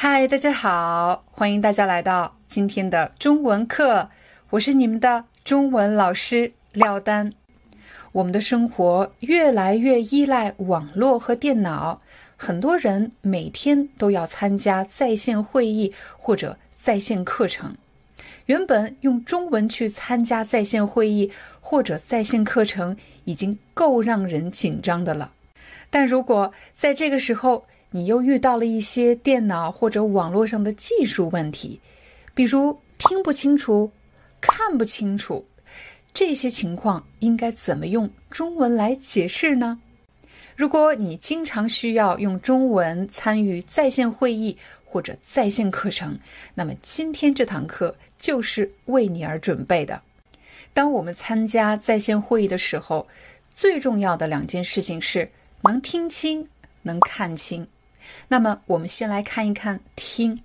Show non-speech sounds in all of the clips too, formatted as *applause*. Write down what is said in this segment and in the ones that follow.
嗨，大家好，欢迎大家来到今天的中文课，我是你们的中文老师廖丹。我们的生活越来越依赖网络和电脑，很多人每天都要参加在线会议或者在线课程。原本用中文去参加在线会议或者在线课程已经够让人紧张的了，但如果在这个时候，你又遇到了一些电脑或者网络上的技术问题，比如听不清楚、看不清楚，这些情况应该怎么用中文来解释呢？如果你经常需要用中文参与在线会议或者在线课程，那么今天这堂课就是为你而准备的。当我们参加在线会议的时候，最重要的两件事情是能听清、能看清。那么，我们先来看一看听。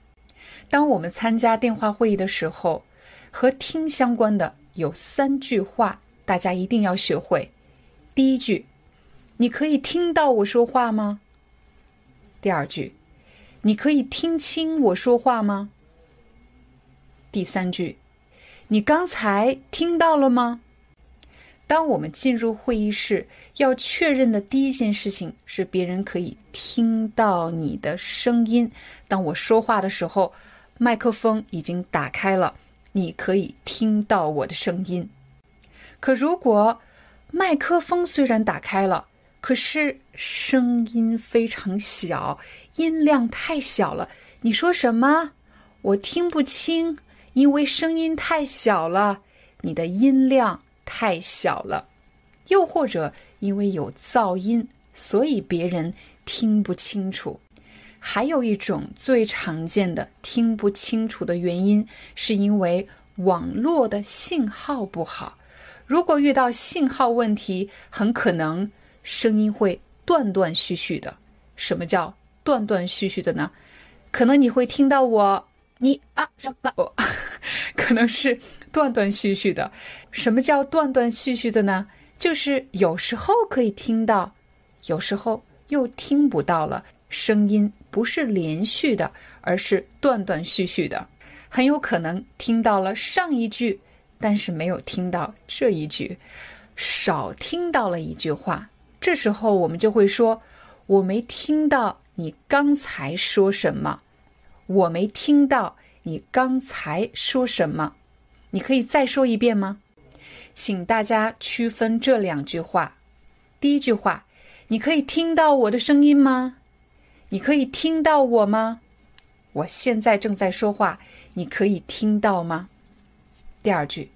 当我们参加电话会议的时候，和听相关的有三句话，大家一定要学会。第一句，你可以听到我说话吗？第二句，你可以听清我说话吗？第三句，你刚才听到了吗？当我们进入会议室，要确认的第一件事情是别人可以听到你的声音。当我说话的时候，麦克风已经打开了，你可以听到我的声音。可如果麦克风虽然打开了，可是声音非常小，音量太小了，你说什么？我听不清，因为声音太小了，你的音量。太小了，又或者因为有噪音，所以别人听不清楚。还有一种最常见的听不清楚的原因，是因为网络的信号不好。如果遇到信号问题，很可能声音会断断续续的。什么叫断断续续的呢？可能你会听到我，你啊什么？*laughs* 可能是断断续续的。什么叫断断续续的呢？就是有时候可以听到，有时候又听不到了。声音不是连续的，而是断断续续的。很有可能听到了上一句，但是没有听到这一句，少听到了一句话。这时候我们就会说：“我没听到你刚才说什么。”我没听到。你刚才说什么？你可以再说一遍吗？请大家区分这两句话。第一句话，你可以听到我的声音吗？你可以听到我吗？我现在正在说话，你可以听到吗？第二句，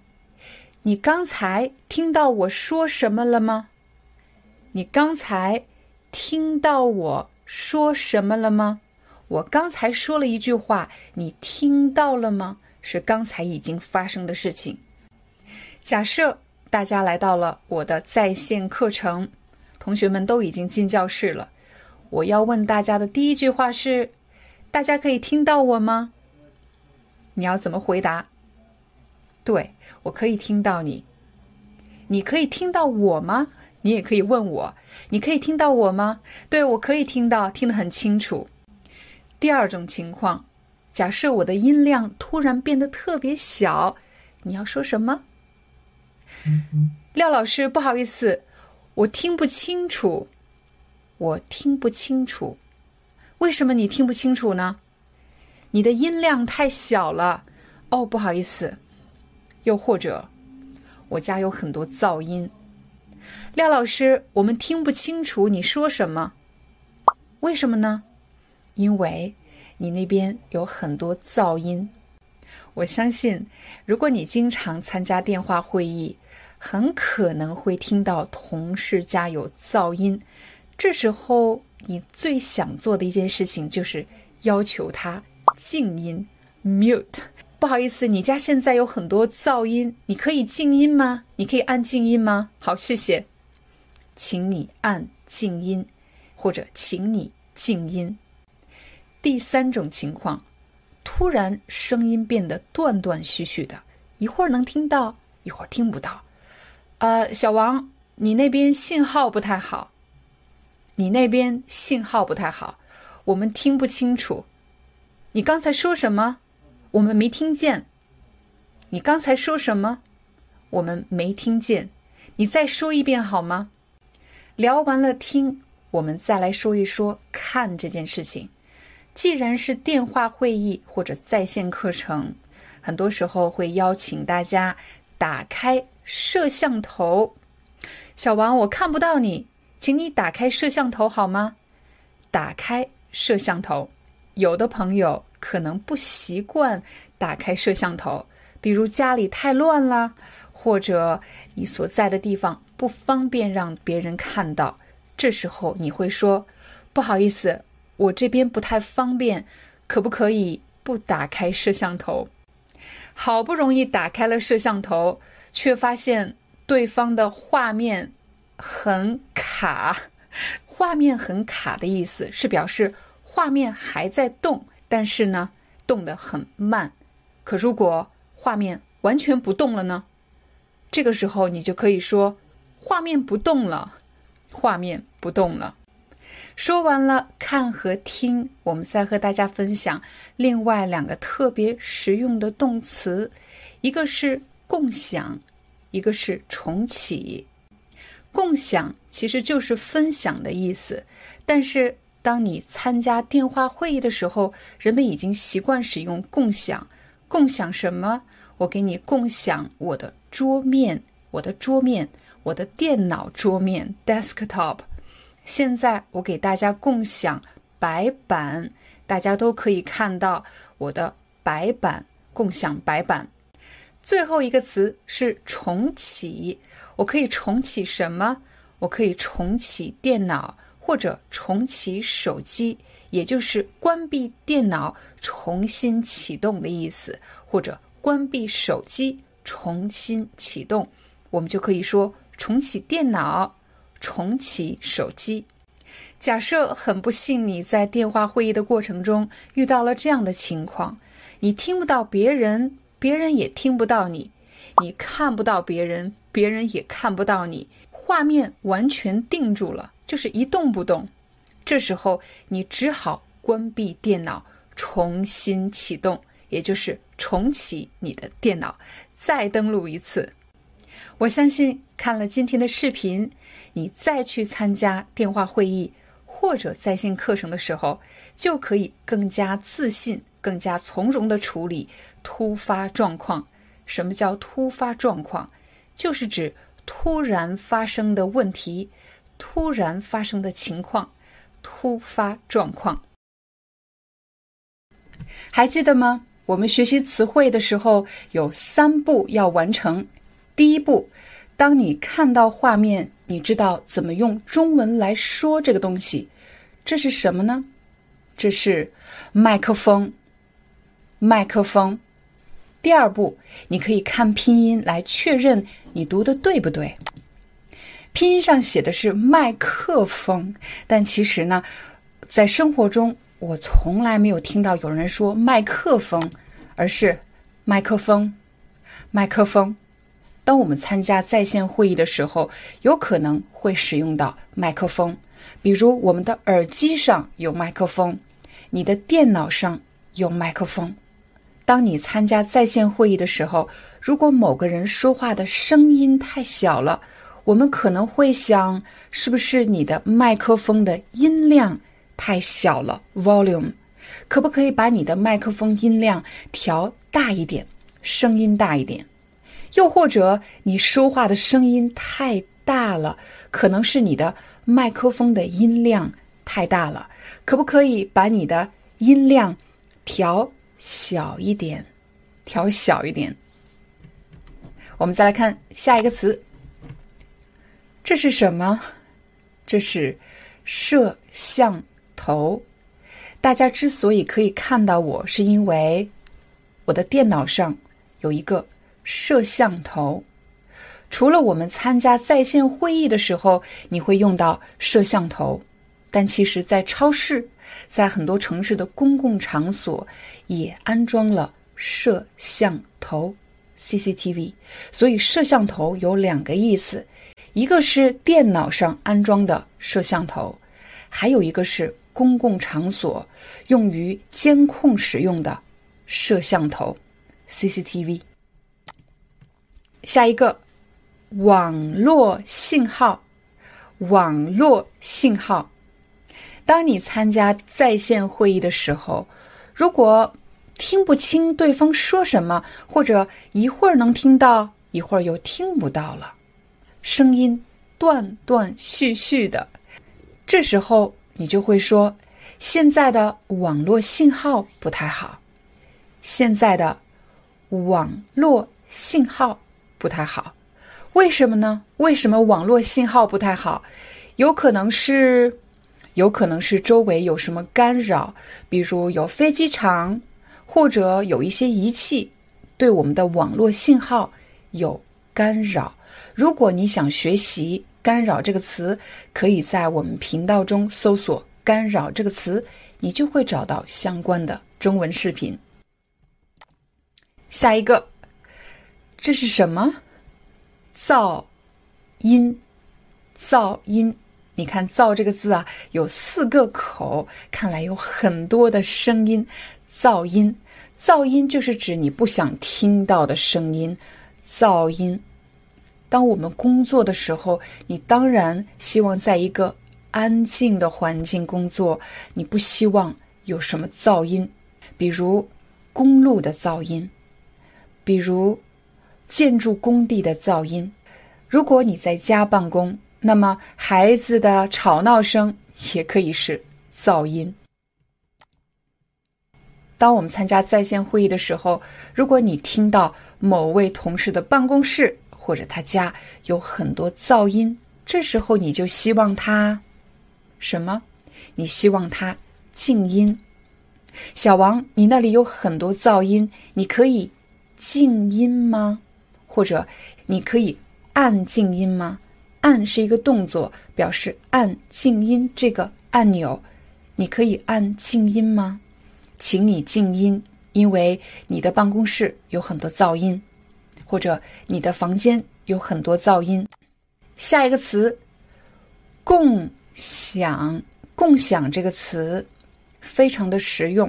你刚才听到我说什么了吗？你刚才听到我说什么了吗？我刚才说了一句话，你听到了吗？是刚才已经发生的事情。假设大家来到了我的在线课程，同学们都已经进教室了。我要问大家的第一句话是：大家可以听到我吗？你要怎么回答？对我可以听到你。你可以听到我吗？你也可以问我：你可以听到我吗？对我可以听到，听得很清楚。第二种情况，假设我的音量突然变得特别小，你要说什么？廖老师，不好意思，我听不清楚，我听不清楚。为什么你听不清楚呢？你的音量太小了。哦，不好意思。又或者，我家有很多噪音。廖老师，我们听不清楚你说什么。为什么呢？因为你那边有很多噪音，我相信，如果你经常参加电话会议，很可能会听到同事家有噪音。这时候你最想做的一件事情就是要求他静音 （mute）。不好意思，你家现在有很多噪音，你可以静音吗？你可以按静音吗？好，谢谢，请你按静音，或者请你静音。第三种情况，突然声音变得断断续续的，一会儿能听到，一会儿听不到。呃，小王，你那边信号不太好，你那边信号不太好，我们听不清楚。你刚才说什么？我们没听见，你刚才说什么？我们没听见，你再说一遍好吗？聊完了听，我们再来说一说看这件事情。既然是电话会议或者在线课程，很多时候会邀请大家打开摄像头。小王，我看不到你，请你打开摄像头好吗？打开摄像头，有的朋友。可能不习惯打开摄像头，比如家里太乱啦，或者你所在的地方不方便让别人看到。这时候你会说：“不好意思，我这边不太方便，可不可以不打开摄像头？”好不容易打开了摄像头，却发现对方的画面很卡。画面很卡的意思是表示画面还在动。但是呢，动得很慢。可如果画面完全不动了呢？这个时候你就可以说画面不动了，画面不动了。说完了看和听，我们再和大家分享另外两个特别实用的动词，一个是共享，一个是重启。共享其实就是分享的意思，但是。当你参加电话会议的时候，人们已经习惯使用共享。共享什么？我给你共享我的桌面，我的桌面，我的电脑桌面 （desktop）。现在我给大家共享白板，大家都可以看到我的白板。共享白板。最后一个词是重启。我可以重启什么？我可以重启电脑。或者重启手机，也就是关闭电脑重新启动的意思，或者关闭手机重新启动，我们就可以说重启电脑、重启手机。假设很不幸你在电话会议的过程中遇到了这样的情况，你听不到别人，别人也听不到你，你看不到别人，别人也看不到你，画面完全定住了。就是一动不动，这时候你只好关闭电脑，重新启动，也就是重启你的电脑，再登录一次。我相信看了今天的视频，你再去参加电话会议或者在线课程的时候，就可以更加自信、更加从容的处理突发状况。什么叫突发状况？就是指突然发生的问题。突然发生的情况，突发状况，还记得吗？我们学习词汇的时候有三步要完成。第一步，当你看到画面，你知道怎么用中文来说这个东西，这是什么呢？这是麦克风，麦克风。第二步，你可以看拼音来确认你读的对不对。拼音上写的是麦克风，但其实呢，在生活中我从来没有听到有人说麦克风，而是麦克风，麦克风。当我们参加在线会议的时候，有可能会使用到麦克风，比如我们的耳机上有麦克风，你的电脑上有麦克风。当你参加在线会议的时候，如果某个人说话的声音太小了。我们可能会想，是不是你的麦克风的音量太小了？Volume，可不可以把你的麦克风音量调大一点，声音大一点？又或者你说话的声音太大了，可能是你的麦克风的音量太大了，可不可以把你的音量调小一点，调小一点？我们再来看下一个词。这是什么？这是摄像头。大家之所以可以看到我，是因为我的电脑上有一个摄像头。除了我们参加在线会议的时候，你会用到摄像头，但其实，在超市，在很多城市的公共场所，也安装了摄像头 （CCTV）。所以，摄像头有两个意思：一个是电脑上安装的摄像头，还有一个是公共场所用于监控使用的摄像头 （CCTV）。下一个。网络信号，网络信号。当你参加在线会议的时候，如果听不清对方说什么，或者一会儿能听到，一会儿又听不到了，声音断断续续的，这时候你就会说：“现在的网络信号不太好。”现在的网络信号不太好。为什么呢？为什么网络信号不太好？有可能是，有可能是周围有什么干扰，比如有飞机场，或者有一些仪器对我们的网络信号有干扰。如果你想学习“干扰”这个词，可以在我们频道中搜索“干扰”这个词，你就会找到相关的中文视频。下一个，这是什么？噪音，噪音，你看“噪”这个字啊，有四个口，看来有很多的声音。噪音，噪音就是指你不想听到的声音。噪音，当我们工作的时候，你当然希望在一个安静的环境工作，你不希望有什么噪音，比如公路的噪音，比如。建筑工地的噪音。如果你在家办公，那么孩子的吵闹声也可以是噪音。当我们参加在线会议的时候，如果你听到某位同事的办公室或者他家有很多噪音，这时候你就希望他什么？你希望他静音。小王，你那里有很多噪音，你可以静音吗？或者，你可以按静音吗？按是一个动作，表示按静音这个按钮。你可以按静音吗？请你静音，因为你的办公室有很多噪音，或者你的房间有很多噪音。下一个词，共享。共享这个词非常的实用。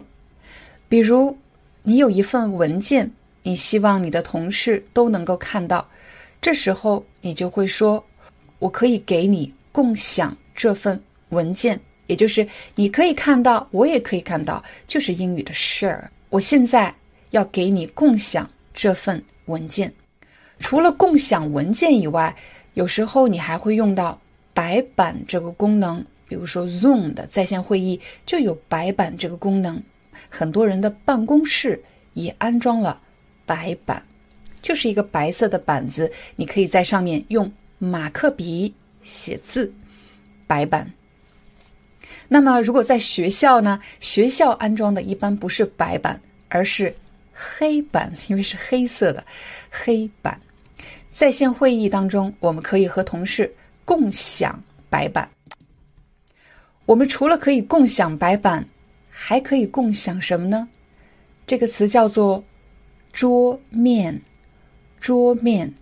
比如，你有一份文件。你希望你的同事都能够看到，这时候你就会说：“我可以给你共享这份文件，也就是你可以看到，我也可以看到，就是英语的 share。我现在要给你共享这份文件。除了共享文件以外，有时候你还会用到白板这个功能，比如说 Zoom 的在线会议就有白板这个功能，很多人的办公室也安装了。”白板就是一个白色的板子，你可以在上面用马克笔写字。白板。那么，如果在学校呢？学校安装的一般不是白板，而是黑板，因为是黑色的黑板。在线会议当中，我们可以和同事共享白板。我们除了可以共享白板，还可以共享什么呢？这个词叫做。桌面，桌面，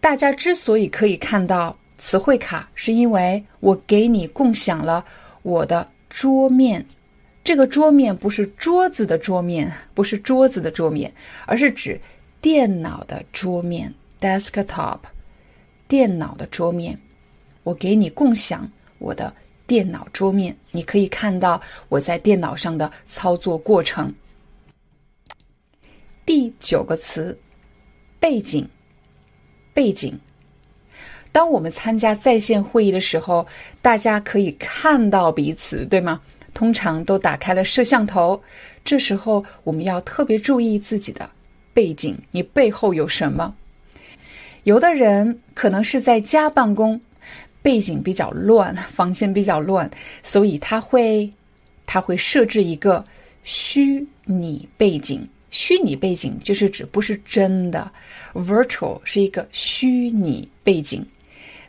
大家之所以可以看到词汇卡，是因为我给你共享了我的桌面。这个桌面不是桌子的桌面，不是桌子的桌面，而是指电脑的桌面 （desktop）。电脑的桌面，我给你共享我的电脑桌面，你可以看到我在电脑上的操作过程。第九个词，背景。背景。当我们参加在线会议的时候，大家可以看到彼此，对吗？通常都打开了摄像头。这时候，我们要特别注意自己的背景，你背后有什么？有的人可能是在家办公，背景比较乱，房间比较乱，所以他会他会设置一个虚拟背景。虚拟背景就是指不是真的，virtual 是一个虚拟背景。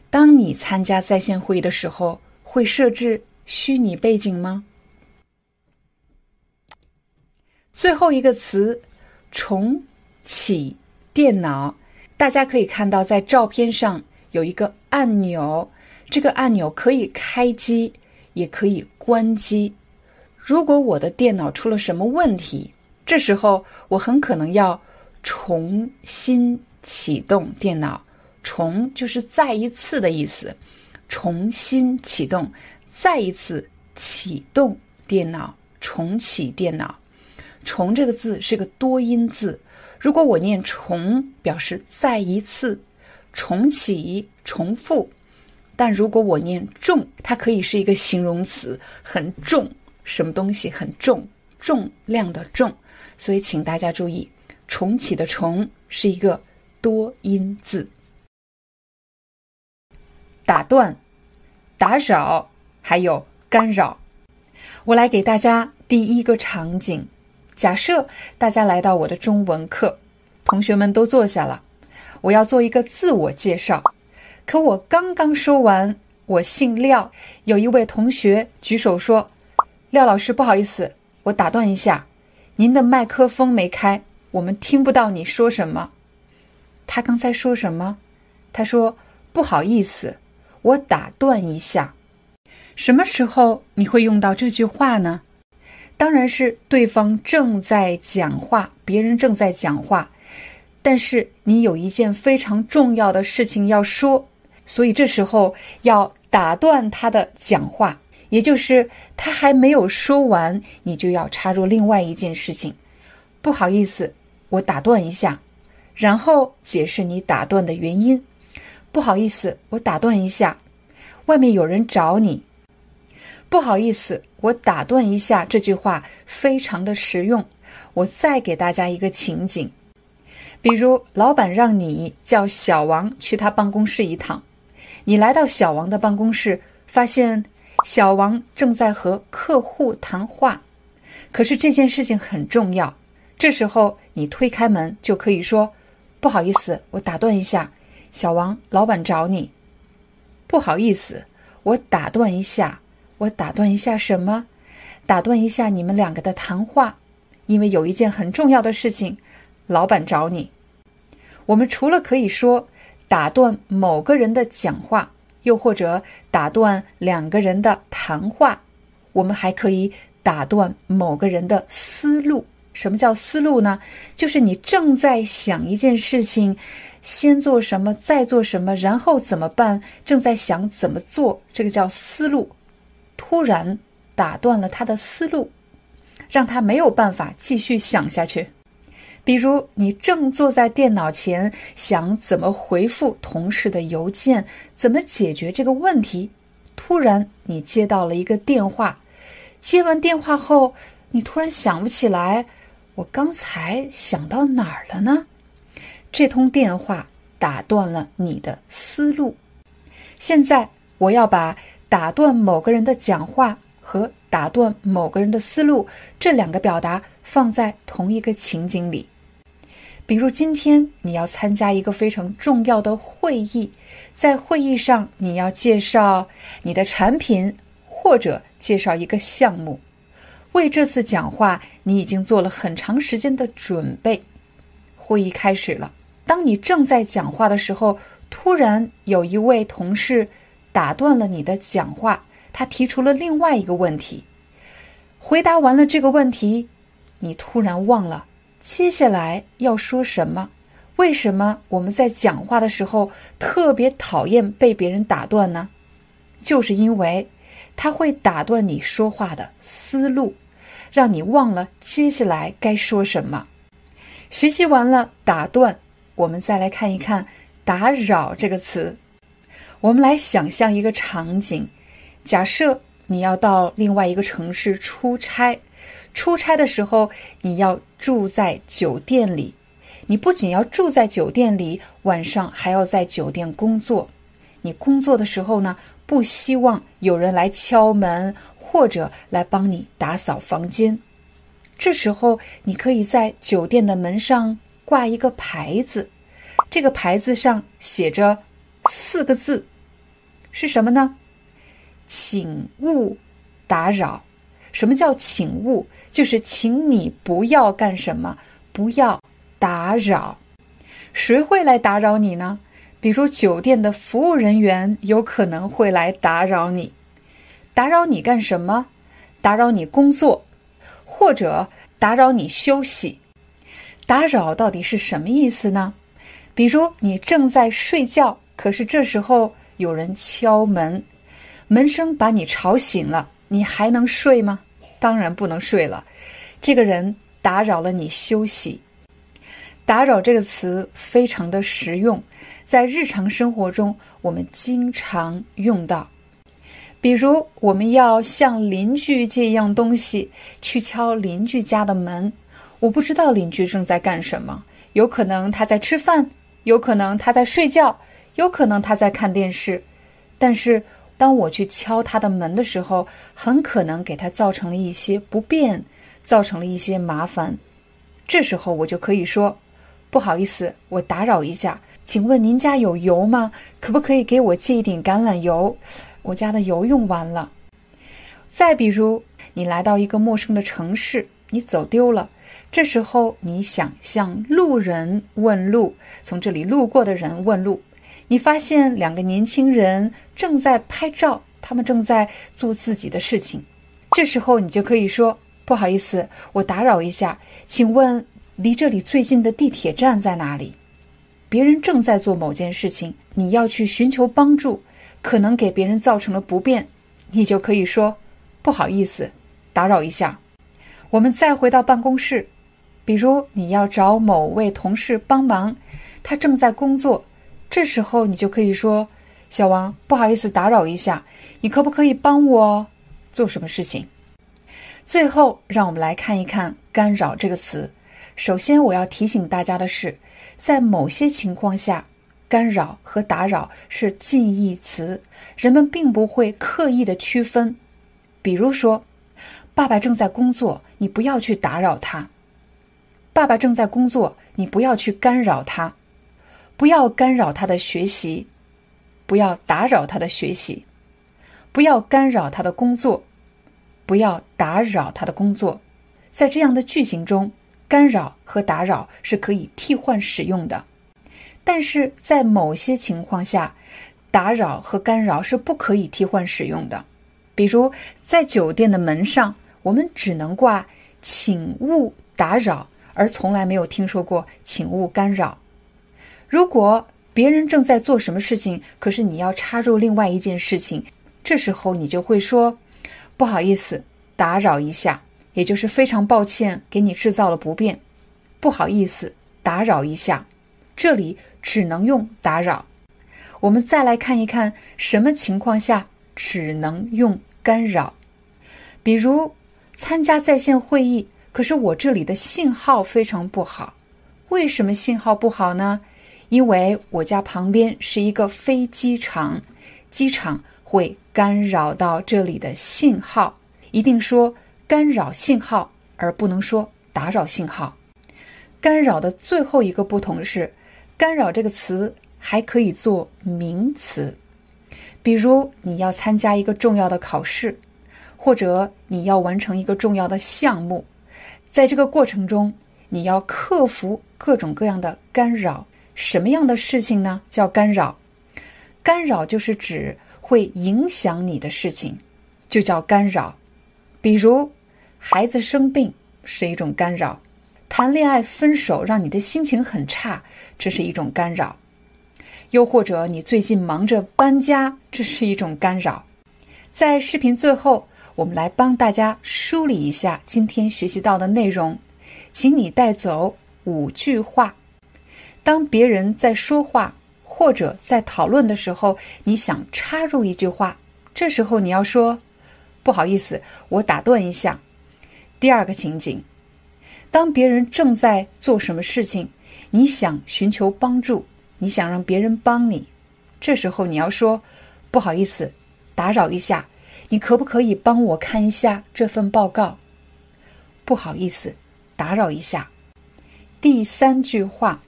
当你参加在线会议的时候，会设置虚拟背景吗？最后一个词，重启电脑。大家可以看到，在照片上有一个按钮，这个按钮可以开机，也可以关机。如果我的电脑出了什么问题，这时候我很可能要重新启动电脑。重就是再一次的意思，重新启动，再一次启动电脑，重启电脑。重这个字是个多音字，如果我念重，表示再一次，重启，重复；但如果我念重，它可以是一个形容词，很重，什么东西很重，重量的重。所以请大家注意，重启的重是一个多音字。打断、打扰，还有干扰。我来给大家第一个场景：假设大家来到我的中文课，同学们都坐下了，我要做一个自我介绍。可我刚刚说完“我姓廖”，有一位同学举手说：“廖老师，不好意思，我打断一下，您的麦克风没开，我们听不到你说什么。”他刚才说什么？他说：“不好意思。”我打断一下，什么时候你会用到这句话呢？当然是对方正在讲话，别人正在讲话，但是你有一件非常重要的事情要说，所以这时候要打断他的讲话，也就是他还没有说完，你就要插入另外一件事情。不好意思，我打断一下，然后解释你打断的原因。不好意思，我打断一下，外面有人找你。不好意思，我打断一下，这句话非常的实用。我再给大家一个情景，比如老板让你叫小王去他办公室一趟，你来到小王的办公室，发现小王正在和客户谈话，可是这件事情很重要。这时候你推开门就可以说：“不好意思，我打断一下。”小王，老板找你。不好意思，我打断一下。我打断一下什么？打断一下你们两个的谈话，因为有一件很重要的事情，老板找你。我们除了可以说打断某个人的讲话，又或者打断两个人的谈话，我们还可以打断某个人的思路。什么叫思路呢？就是你正在想一件事情。先做什么，再做什么，然后怎么办？正在想怎么做，这个叫思路。突然打断了他的思路，让他没有办法继续想下去。比如，你正坐在电脑前想怎么回复同事的邮件，怎么解决这个问题，突然你接到了一个电话。接完电话后，你突然想不起来，我刚才想到哪儿了呢？这通电话打断了你的思路。现在我要把打断某个人的讲话和打断某个人的思路这两个表达放在同一个情景里。比如今天你要参加一个非常重要的会议，在会议上你要介绍你的产品或者介绍一个项目。为这次讲话，你已经做了很长时间的准备。会议开始了。当你正在讲话的时候，突然有一位同事打断了你的讲话，他提出了另外一个问题。回答完了这个问题，你突然忘了接下来要说什么。为什么我们在讲话的时候特别讨厌被别人打断呢？就是因为他会打断你说话的思路，让你忘了接下来该说什么。学习完了，打断。我们再来看一看“打扰”这个词。我们来想象一个场景：假设你要到另外一个城市出差，出差的时候你要住在酒店里。你不仅要住在酒店里，晚上还要在酒店工作。你工作的时候呢，不希望有人来敲门或者来帮你打扫房间。这时候，你可以在酒店的门上挂一个牌子，这个牌子上写着四个字，是什么呢？请勿打扰。什么叫请勿？就是请你不要干什么，不要打扰。谁会来打扰你呢？比如酒店的服务人员有可能会来打扰你。打扰你干什么？打扰你工作，或者打扰你休息。打扰到底是什么意思呢？比如你正在睡觉，可是这时候有人敲门，门声把你吵醒了。你还能睡吗？当然不能睡了。这个人打扰了你休息。打扰这个词非常的实用，在日常生活中我们经常用到。比如，我们要向邻居借一样东西，去敲邻居家的门。我不知道邻居正在干什么，有可能他在吃饭，有可能他在睡觉，有可能他在看电视，但是。当我去敲他的门的时候，很可能给他造成了一些不便，造成了一些麻烦。这时候我就可以说：“不好意思，我打扰一下，请问您家有油吗？可不可以给我借一点橄榄油？我家的油用完了。”再比如，你来到一个陌生的城市，你走丢了，这时候你想向路人问路，从这里路过的人问路。你发现两个年轻人正在拍照，他们正在做自己的事情。这时候你就可以说：“不好意思，我打扰一下，请问离这里最近的地铁站在哪里？”别人正在做某件事情，你要去寻求帮助，可能给别人造成了不便，你就可以说：“不好意思，打扰一下。”我们再回到办公室，比如你要找某位同事帮忙，他正在工作。这时候你就可以说：“小王，不好意思打扰一下，你可不可以帮我做什么事情？”最后，让我们来看一看“干扰”这个词。首先，我要提醒大家的是，在某些情况下，“干扰”和“打扰”是近义词，人们并不会刻意的区分。比如说，爸爸正在工作，你不要去打扰他；爸爸正在工作，你不要去干扰他。不要干扰他的学习，不要打扰他的学习，不要干扰他的工作，不要打扰他的工作。在这样的句型中，干扰和打扰是可以替换使用的，但是在某些情况下，打扰和干扰是不可以替换使用的。比如，在酒店的门上，我们只能挂“请勿打扰”，而从来没有听说过“请勿干扰”。如果别人正在做什么事情，可是你要插入另外一件事情，这时候你就会说：“不好意思，打扰一下。”也就是非常抱歉，给你制造了不便。不好意思，打扰一下。这里只能用打扰。我们再来看一看什么情况下只能用干扰。比如参加在线会议，可是我这里的信号非常不好。为什么信号不好呢？因为我家旁边是一个飞机场，机场会干扰到这里的信号。一定说干扰信号，而不能说打扰信号。干扰的最后一个不同是，干扰这个词还可以做名词。比如你要参加一个重要的考试，或者你要完成一个重要的项目，在这个过程中，你要克服各种各样的干扰。什么样的事情呢？叫干扰。干扰就是指会影响你的事情，就叫干扰。比如，孩子生病是一种干扰；谈恋爱分手让你的心情很差，这是一种干扰；又或者你最近忙着搬家，这是一种干扰。在视频最后，我们来帮大家梳理一下今天学习到的内容，请你带走五句话。当别人在说话或者在讨论的时候，你想插入一句话，这时候你要说：“不好意思，我打断一下。”第二个情景，当别人正在做什么事情，你想寻求帮助，你想让别人帮你，这时候你要说：“不好意思，打扰一下，你可不可以帮我看一下这份报告？”不好意思，打扰一下。第三句话。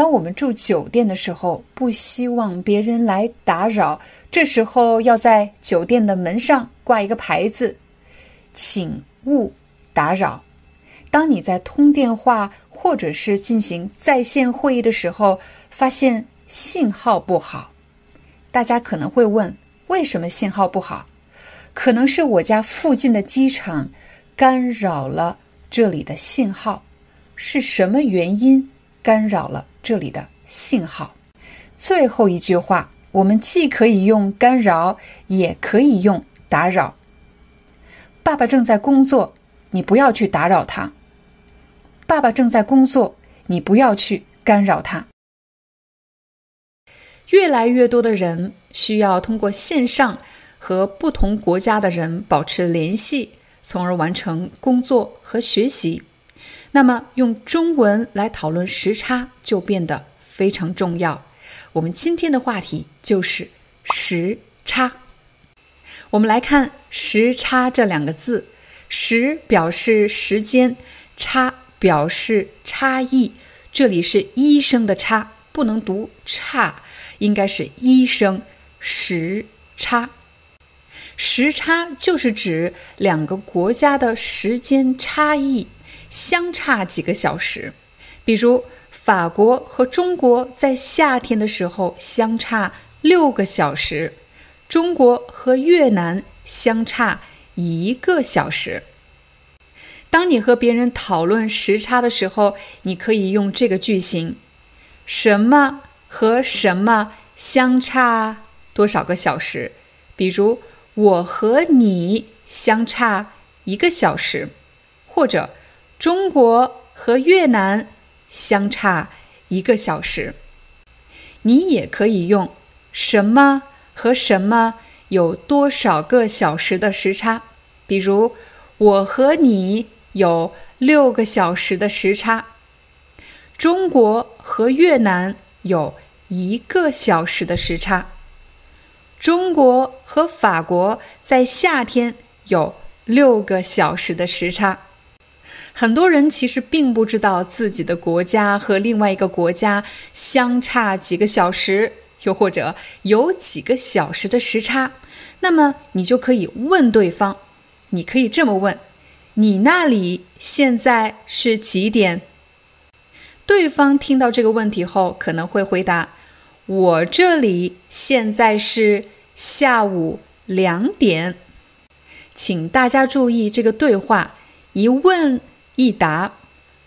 当我们住酒店的时候，不希望别人来打扰，这时候要在酒店的门上挂一个牌子，请勿打扰。当你在通电话或者是进行在线会议的时候，发现信号不好，大家可能会问：为什么信号不好？可能是我家附近的机场干扰了这里的信号，是什么原因干扰了？这里的信号，最后一句话，我们既可以用干扰，也可以用打扰。爸爸正在工作，你不要去打扰他。爸爸正在工作，你不要去干扰他。越来越多的人需要通过线上和不同国家的人保持联系，从而完成工作和学习。那么，用中文来讨论时差就变得非常重要。我们今天的话题就是时差。我们来看“时差”这两个字，“时”表示时间，“差”表示差异。这里是医生的“差”，不能读“差”，应该是医生时差。时差就是指两个国家的时间差异。相差几个小时，比如法国和中国在夏天的时候相差六个小时，中国和越南相差一个小时。当你和别人讨论时差的时候，你可以用这个句型：什么和什么相差多少个小时？比如我和你相差一个小时，或者。中国和越南相差一个小时，你也可以用什么和什么有多少个小时的时差？比如，我和你有六个小时的时差，中国和越南有一个小时的时差，中国和法国在夏天有六个小时的时差。很多人其实并不知道自己的国家和另外一个国家相差几个小时，又或者有几个小时的时差。那么你就可以问对方，你可以这么问：“你那里现在是几点？”对方听到这个问题后，可能会回答：“我这里现在是下午两点。”请大家注意这个对话，一问。一答，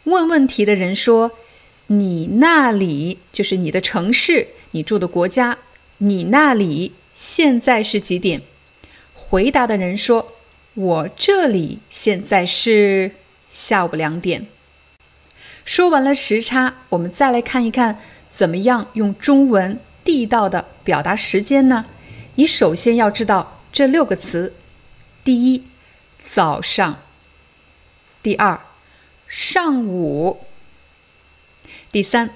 问问题的人说：“你那里就是你的城市，你住的国家。你那里现在是几点？”回答的人说：“我这里现在是下午两点。”说完了时差，我们再来看一看怎么样用中文地道的表达时间呢？你首先要知道这六个词：第一，早上；第二。上午，第三，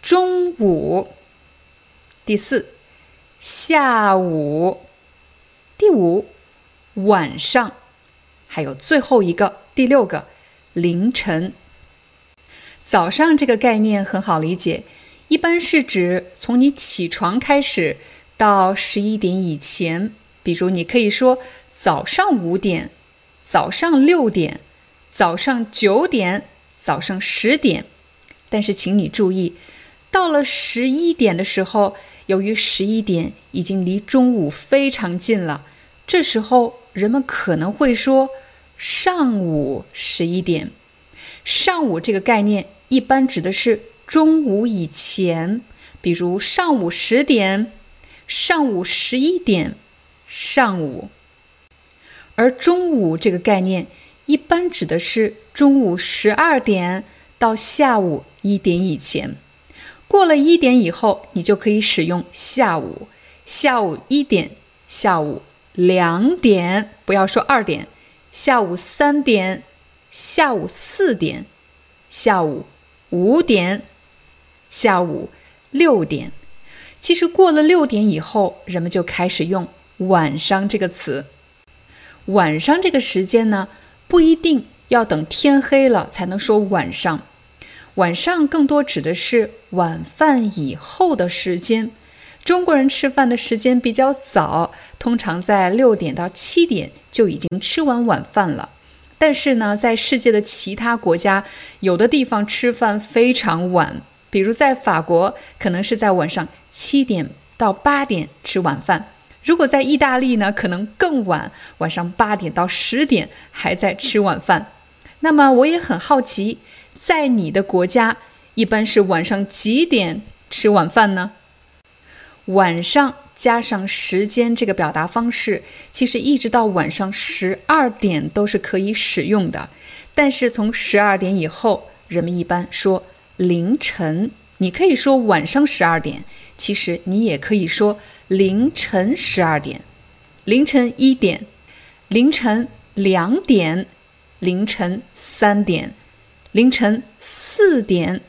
中午，第四，下午，第五，晚上，还有最后一个第六个凌晨。早上这个概念很好理解，一般是指从你起床开始到十一点以前。比如，你可以说早上五点，早上六点。早上九点，早上十点，但是请你注意，到了十一点的时候，由于十一点已经离中午非常近了，这时候人们可能会说上午十一点。上午这个概念一般指的是中午以前，比如上午十点、上午十一点、上午，而中午这个概念。一般指的是中午十二点到下午一点以前，过了一点以后，你就可以使用下午。下午一点，下午两点，不要说二点。下午三点，下午四点，下午五点，下午六点。其实过了六点以后，人们就开始用“晚上”这个词。晚上这个时间呢，不一定要等天黑了才能说晚上。晚上更多指的是晚饭以后的时间。中国人吃饭的时间比较早，通常在六点到七点就已经吃完晚饭了。但是呢，在世界的其他国家，有的地方吃饭非常晚，比如在法国，可能是在晚上七点到八点吃晚饭。如果在意大利呢，可能更晚，晚上八点到十点还在吃晚饭。那么我也很好奇，在你的国家一般是晚上几点吃晚饭呢？晚上加上时间这个表达方式，其实一直到晚上十二点都是可以使用的。但是从十二点以后，人们一般说凌晨。你可以说晚上十二点，其实你也可以说。凌晨十二点，凌晨一点，凌晨两点，凌晨三点，凌晨四点，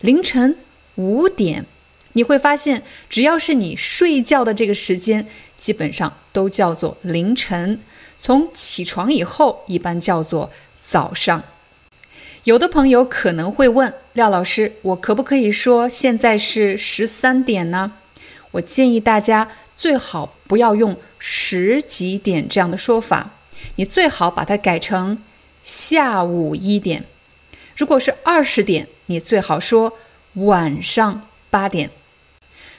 凌晨五点。你会发现，只要是你睡觉的这个时间，基本上都叫做凌晨。从起床以后，一般叫做早上。有的朋友可能会问廖老师：“我可不可以说现在是十三点呢？”我建议大家最好不要用十几点这样的说法，你最好把它改成下午一点。如果是二十点，你最好说晚上八点。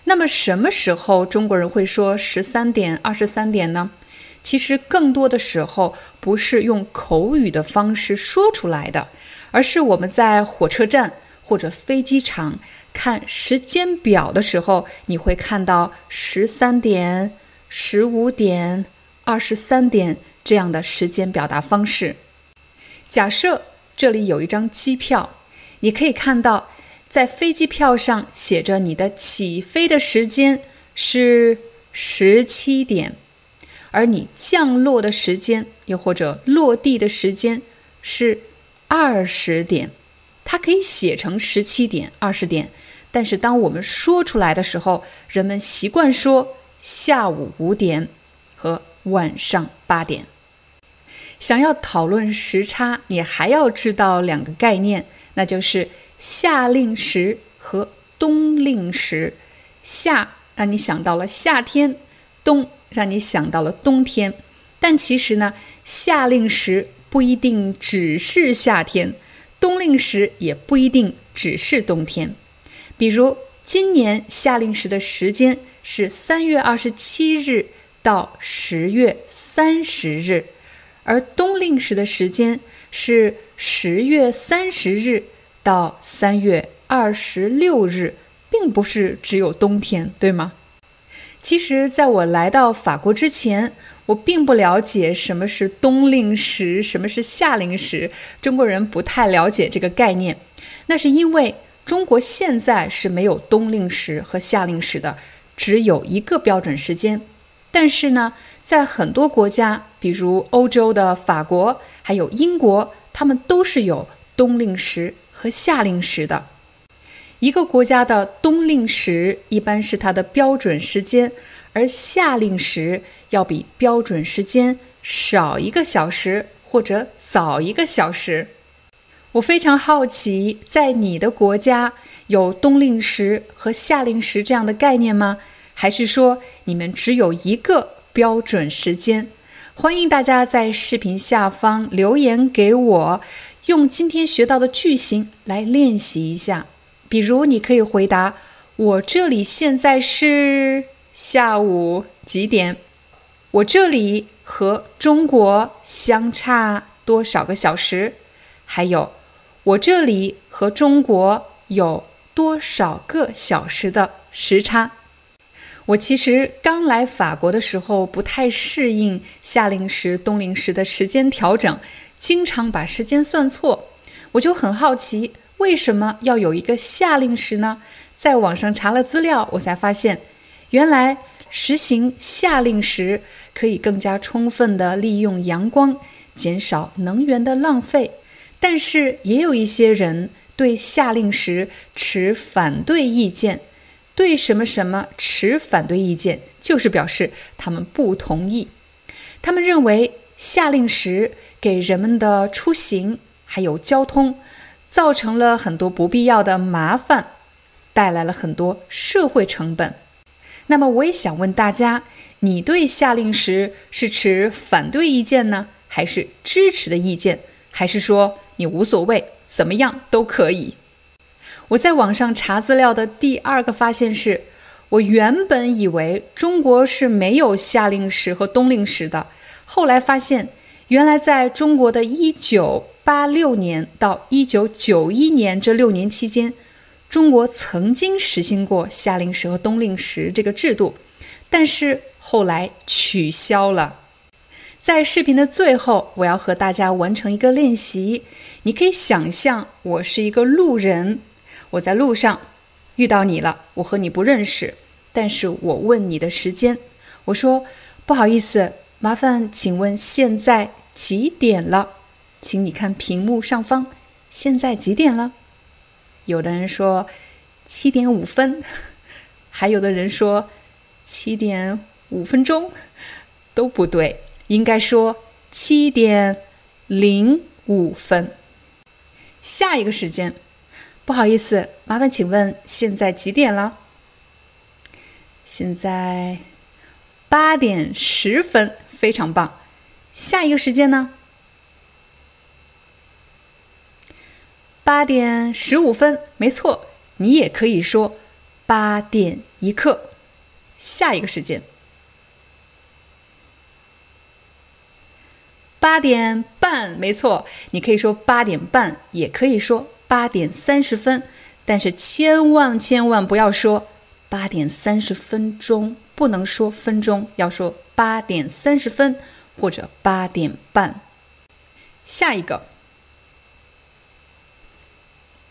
那么什么时候中国人会说十三点、二十三点呢？其实更多的时候不是用口语的方式说出来的，而是我们在火车站或者飞机场。看时间表的时候，你会看到十三点、十五点、二十三点这样的时间表达方式。假设这里有一张机票，你可以看到，在飞机票上写着你的起飞的时间是十七点，而你降落的时间又或者落地的时间是二十点。它可以写成十七点、二十点，但是当我们说出来的时候，人们习惯说下午五点和晚上八点。想要讨论时差，你还要知道两个概念，那就是夏令时和冬令时。夏让你想到了夏天，冬让你想到了冬天。但其实呢，夏令时不一定只是夏天。冬令时也不一定只是冬天，比如今年夏令时的时间是三月二十七日到十月三十日，而冬令时的时间是十月三十日到三月二十六日，并不是只有冬天，对吗？其实，在我来到法国之前，我并不了解什么是冬令时，什么是夏令时。中国人不太了解这个概念，那是因为中国现在是没有冬令时和夏令时的，只有一个标准时间。但是呢，在很多国家，比如欧洲的法国，还有英国，他们都是有冬令时和夏令时的。一个国家的冬令时一般是它的标准时间，而夏令时要比标准时间少一个小时或者早一个小时。我非常好奇，在你的国家有冬令时和夏令时这样的概念吗？还是说你们只有一个标准时间？欢迎大家在视频下方留言给我，用今天学到的句型来练习一下。比如，你可以回答：“我这里现在是下午几点？我这里和中国相差多少个小时？还有，我这里和中国有多少个小时的时差？”我其实刚来法国的时候不太适应夏令时、冬令时的时间调整，经常把时间算错，我就很好奇。为什么要有一个夏令时呢？在网上查了资料，我才发现，原来实行夏令时可以更加充分地利用阳光，减少能源的浪费。但是也有一些人对下令时持反对意见。对什么什么持反对意见，就是表示他们不同意。他们认为下令时给人们的出行还有交通造成了很多不必要的麻烦，带来了很多社会成本。那么，我也想问大家：你对下令时是持反对意见呢，还是支持的意见？还是说你无所谓，怎么样都可以？我在网上查资料的第二个发现是，我原本以为中国是没有夏令时和冬令时的，后来发现，原来在中国的1986年到1991年这六年期间，中国曾经实行过夏令时和冬令时这个制度，但是后来取消了。在视频的最后，我要和大家完成一个练习，你可以想象我是一个路人。我在路上遇到你了，我和你不认识，但是我问你的时间，我说不好意思，麻烦请问现在几点了？请你看屏幕上方，现在几点了？有的人说七点五分，*laughs* 还有的人说七点五分钟，都不对，应该说七点零五分。下一个时间。不好意思，麻烦请问现在几点了？现在八点十分，非常棒。下一个时间呢？八点十五分，没错，你也可以说八点一刻。下一个时间，八点半，没错，你可以说八点半，也可以说。八点三十分，但是千万千万不要说八点三十分钟，不能说分钟，要说八点三十分或者八点半。下一个，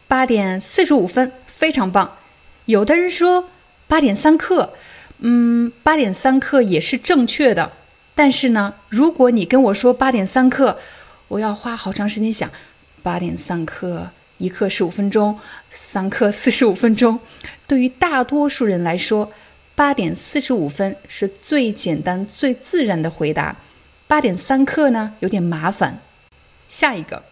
八点四十五分，非常棒。有的人说八点三刻，嗯，八点三刻也是正确的。但是呢，如果你跟我说八点三刻，我要花好长时间想八点三刻。一刻十五分钟，三刻四十五分钟。对于大多数人来说，八点四十五分是最简单、最自然的回答。八点三刻呢，有点麻烦。下一个，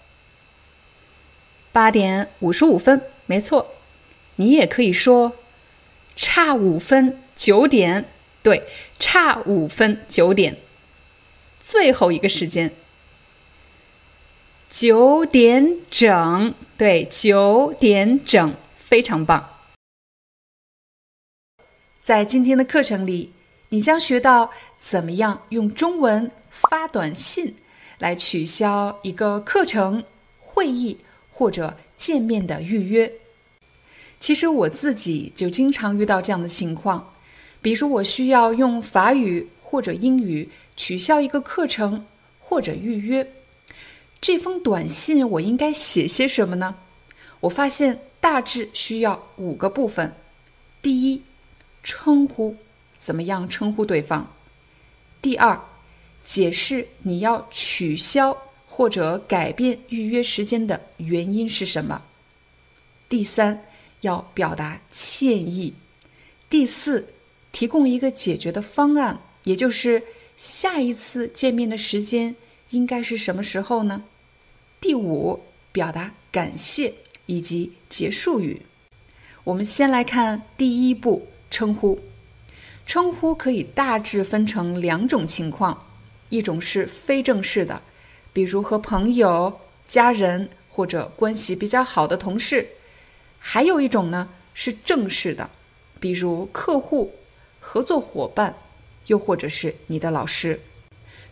八点五十五分，没错，你也可以说差五分，九点。对，差五分，九点。最后一个时间。九点整，对，九点整，非常棒。在今天的课程里，你将学到怎么样用中文发短信来取消一个课程、会议或者见面的预约。其实我自己就经常遇到这样的情况，比如我需要用法语或者英语取消一个课程或者预约。这封短信我应该写些什么呢？我发现大致需要五个部分。第一，称呼，怎么样称呼对方？第二，解释你要取消或者改变预约时间的原因是什么？第三，要表达歉意。第四，提供一个解决的方案，也就是下一次见面的时间。应该是什么时候呢？第五，表达感谢以及结束语。我们先来看第一步，称呼。称呼可以大致分成两种情况，一种是非正式的，比如和朋友、家人或者关系比较好的同事；还有一种呢是正式的，比如客户、合作伙伴，又或者是你的老师。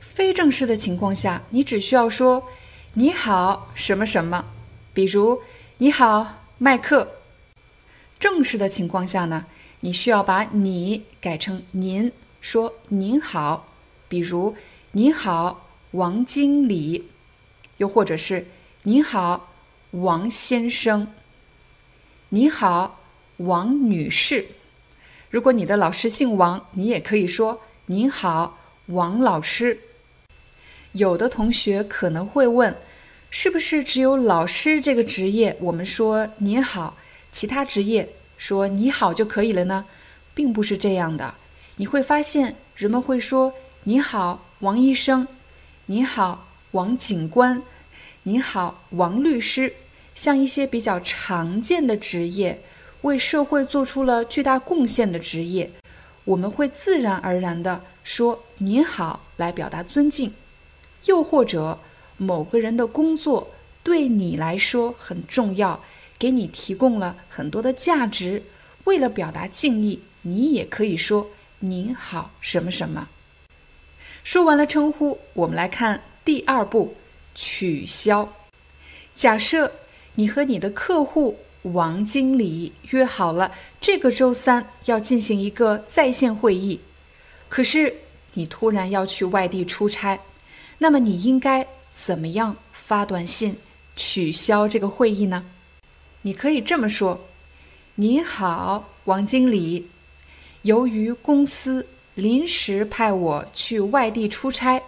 非正式的情况下，你只需要说“你好”什么什么，比如“你好，麦克”。正式的情况下呢，你需要把你改成“您”，说“您好”，比如“您好，王经理”，又或者是“您好，王先生”，“你好，王女士”。如果你的老师姓王，你也可以说“您好，王老师”。有的同学可能会问，是不是只有老师这个职业我们说您好，其他职业说你好就可以了呢？并不是这样的。你会发现，人们会说你好，王医生；你好，王警官；你好，王律师。像一些比较常见的职业，为社会做出了巨大贡献的职业，我们会自然而然的说“您好”来表达尊敬。又或者，某个人的工作对你来说很重要，给你提供了很多的价值，为了表达敬意，你也可以说“您好”什么什么。说完了称呼，我们来看第二步，取消。假设。你和你的客户王经理约好了这个周三要进行一个在线会议，可是你突然要去外地出差，那么你应该怎么样发短信取消这个会议呢？你可以这么说：“你好，王经理，由于公司临时派我去外地出差，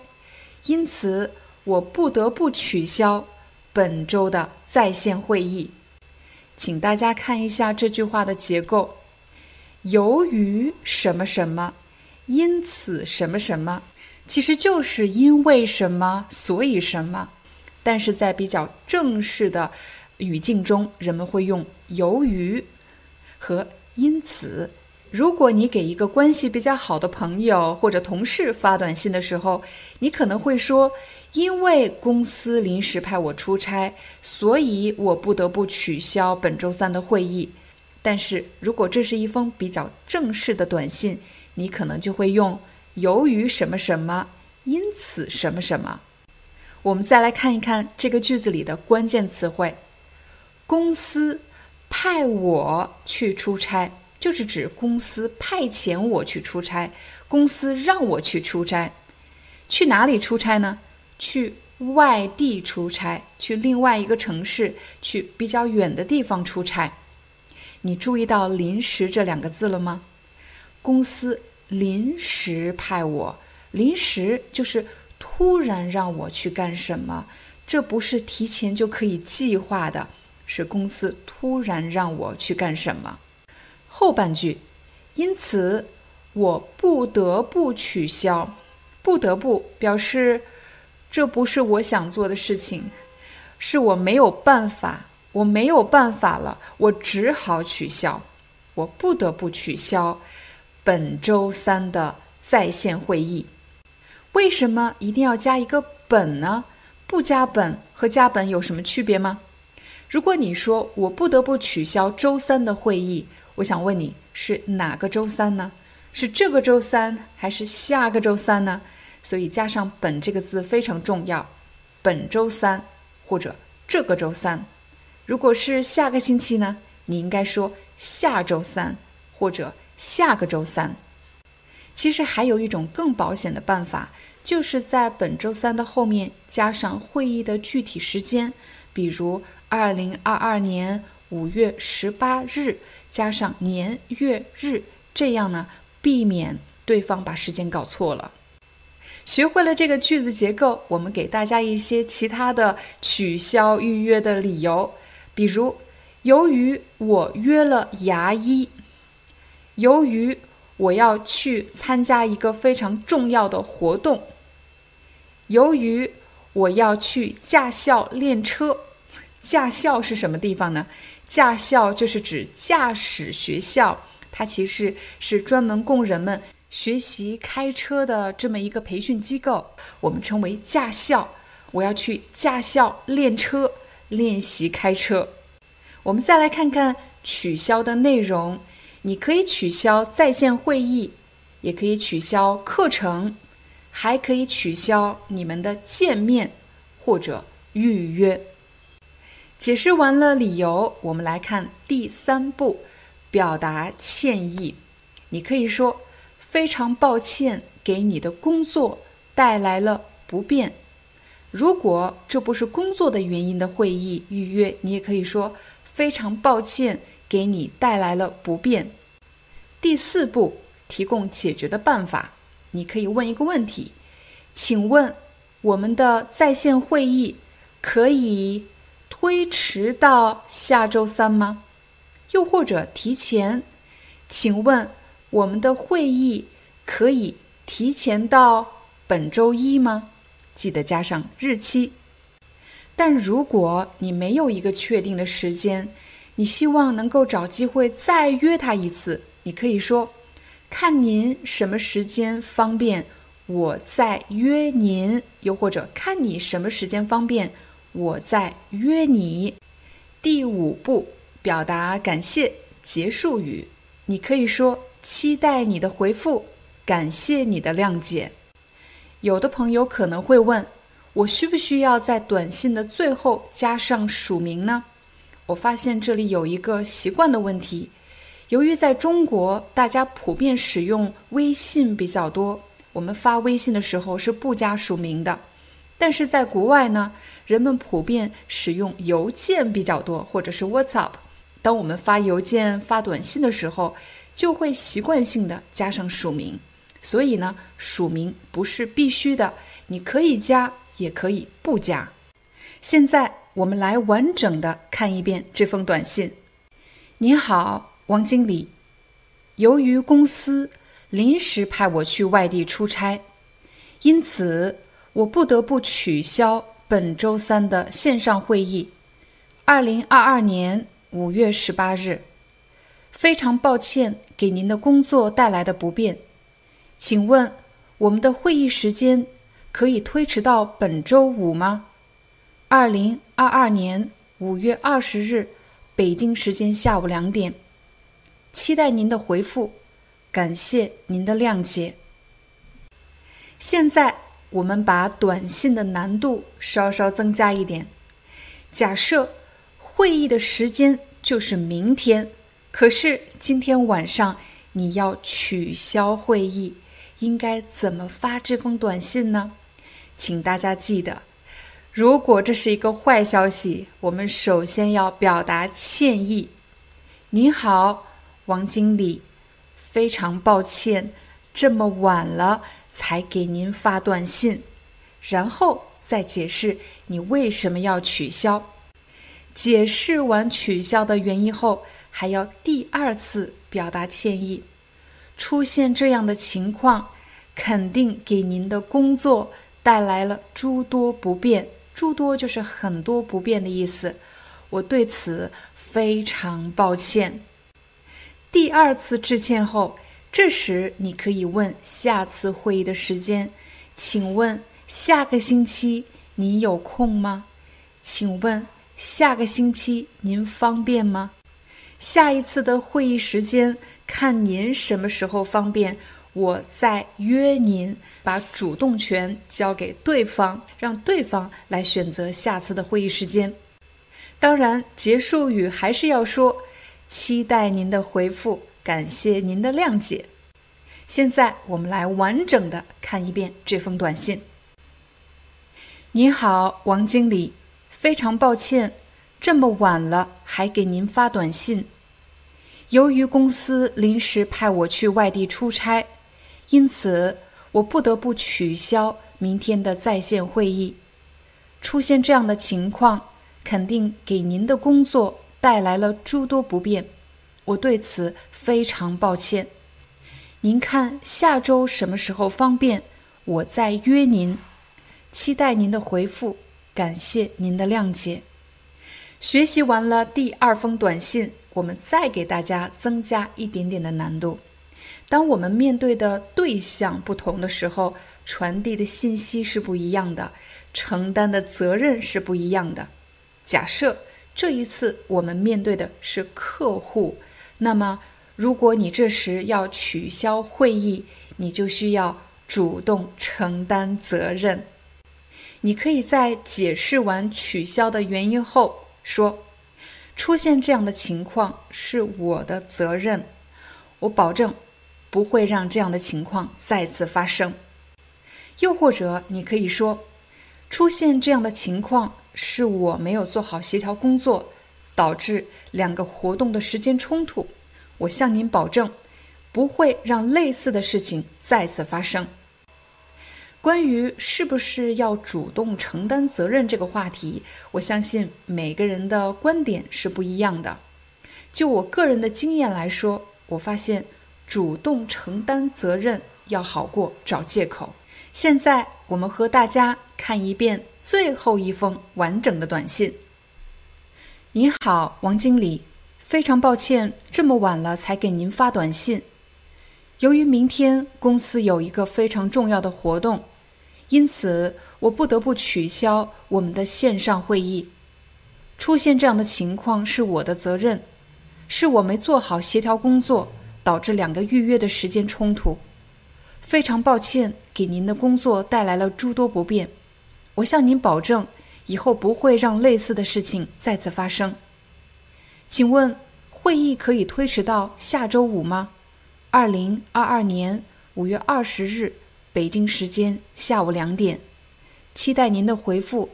因此我不得不取消本周的。”在线会议，请大家看一下这句话的结构。由于什么什么，因此什么什么，其实就是因为什么，所以什么。但是在比较正式的语境中，人们会用由于和因此。如果你给一个关系比较好的朋友或者同事发短信的时候，你可能会说：“因为公司临时派我出差，所以我不得不取消本周三的会议。”但是如果这是一封比较正式的短信，你可能就会用“由于什么什么，因此什么什么”。我们再来看一看这个句子里的关键词汇：公司派我去出差。就是指公司派遣我去出差，公司让我去出差，去哪里出差呢？去外地出差，去另外一个城市，去比较远的地方出差。你注意到“临时”这两个字了吗？公司临时派我，临时就是突然让我去干什么，这不是提前就可以计划的，是公司突然让我去干什么。后半句，因此我不得不取消，不得不表示这不是我想做的事情，是我没有办法，我没有办法了，我只好取消，我不得不取消本周三的在线会议。为什么一定要加一个本呢？不加本和加本有什么区别吗？如果你说我不得不取消周三的会议。我想问你是哪个周三呢？是这个周三还是下个周三呢？所以加上“本”这个字非常重要，本周三或者这个周三。如果是下个星期呢？你应该说下周三或者下个周三。其实还有一种更保险的办法，就是在本周三的后面加上会议的具体时间，比如二零二二年五月十八日。加上年月日，这样呢，避免对方把时间搞错了。学会了这个句子结构，我们给大家一些其他的取消预约的理由，比如，由于我约了牙医，由于我要去参加一个非常重要的活动，由于我要去驾校练车，驾校是什么地方呢？驾校就是指驾驶学校，它其实是专门供人们学习开车的这么一个培训机构，我们称为驾校。我要去驾校练车，练习开车。我们再来看看取消的内容，你可以取消在线会议，也可以取消课程，还可以取消你们的见面或者预约。解释完了理由，我们来看第三步，表达歉意。你可以说：“非常抱歉，给你的工作带来了不便。”如果这不是工作的原因的会议预约，你也可以说：“非常抱歉，给你带来了不便。”第四步，提供解决的办法。你可以问一个问题：“请问我们的在线会议可以？”推迟到下周三吗？又或者提前。请问我们的会议可以提前到本周一吗？记得加上日期。但如果你没有一个确定的时间，你希望能够找机会再约他一次，你可以说：“看您什么时间方便，我再约您。”又或者“看你什么时间方便，我在约你。”第五步，表达感谢结束语。你可以说：“期待你的回复，感谢你的谅解。”有的朋友可能会问：“我需不需要在短信的最后加上署名呢？”我发现这里有一个习惯的问题。由于在中国，大家普遍使用微信比较多，我们发微信的时候是不加署名的。但是在国外呢，人们普遍使用邮件比较多，或者是 WhatsApp。当我们发邮件、发短信的时候，就会习惯性的加上署名。所以呢，署名不是必须的，你可以加，也可以不加。现在我们来完整的看一遍这封短信。您好，王经理，由于公司临时派我去外地出差，因此我不得不取消本周三的线上会议。二零二二年。五月十八日，非常抱歉给您的工作带来的不便，请问我们的会议时间可以推迟到本周五吗？二零二二年五月二十日，北京时间下午两点，期待您的回复，感谢您的谅解。现在我们把短信的难度稍稍增加一点，假设。会议的时间就是明天，可是今天晚上你要取消会议，应该怎么发这封短信呢？请大家记得，如果这是一个坏消息，我们首先要表达歉意。你好，王经理，非常抱歉这么晚了才给您发短信，然后再解释你为什么要取消。解释完取消的原因后，还要第二次表达歉意。出现这样的情况，肯定给您的工作带来了诸多不便。诸多就是很多不便的意思。我对此非常抱歉。第二次致歉后，这时你可以问下次会议的时间。请问下个星期你有空吗？请问。下个星期您方便吗？下一次的会议时间看您什么时候方便，我再约您。把主动权交给对方，让对方来选择下次的会议时间。当然，结束语还是要说：期待您的回复，感谢您的谅解。现在我们来完整的看一遍这封短信。您好，王经理。非常抱歉，这么晚了还给您发短信。由于公司临时派我去外地出差，因此我不得不取消明天的在线会议。出现这样的情况，肯定给您的工作带来了诸多不便，我对此非常抱歉。您看下周什么时候方便，我再约您。期待您的回复。感谢您的谅解。学习完了第二封短信，我们再给大家增加一点点的难度。当我们面对的对象不同的时候，传递的信息是不一样的，承担的责任是不一样的。假设这一次我们面对的是客户，那么如果你这时要取消会议，你就需要主动承担责任。你可以在解释完取消的原因后说：“出现这样的情况是我的责任，我保证不会让这样的情况再次发生。”又或者你可以说：“出现这样的情况是我没有做好协调工作，导致两个活动的时间冲突。我向您保证，不会让类似的事情再次发生。”关于是不是要主动承担责任这个话题，我相信每个人的观点是不一样的。就我个人的经验来说，我发现主动承担责任要好过找借口。现在我们和大家看一遍最后一封完整的短信。您好，王经理，非常抱歉这么晚了才给您发短信。由于明天公司有一个非常重要的活动，因此我不得不取消我们的线上会议。出现这样的情况是我的责任，是我没做好协调工作，导致两个预约的时间冲突。非常抱歉，给您的工作带来了诸多不便。我向您保证，以后不会让类似的事情再次发生。请问，会议可以推迟到下周五吗？二零二二年五月二十日，北京时间下午两点。期待您的回复，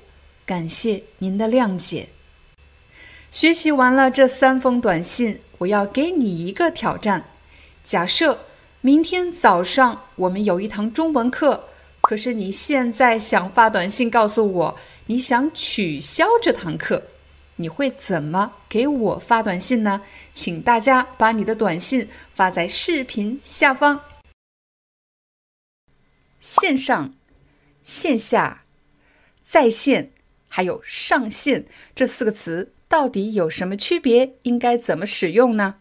感谢您的谅解。学习完了这三封短信，我要给你一个挑战。假设明天早上我们有一堂中文课，可是你现在想发短信告诉我你想取消这堂课，你会怎么给我发短信呢？请大家把你的短信发在视频下方。线上、线下、在线，还有上线这四个词。到底有什么区别？应该怎么使用呢？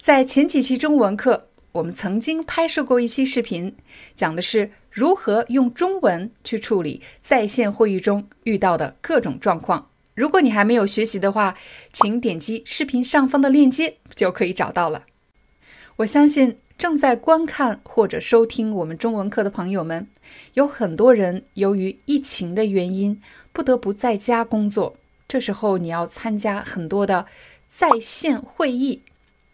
在前几期中文课，我们曾经拍摄过一期视频，讲的是如何用中文去处理在线会议中遇到的各种状况。如果你还没有学习的话，请点击视频上方的链接就可以找到了。我相信正在观看或者收听我们中文课的朋友们，有很多人由于疫情的原因，不得不在家工作。这时候你要参加很多的在线会议。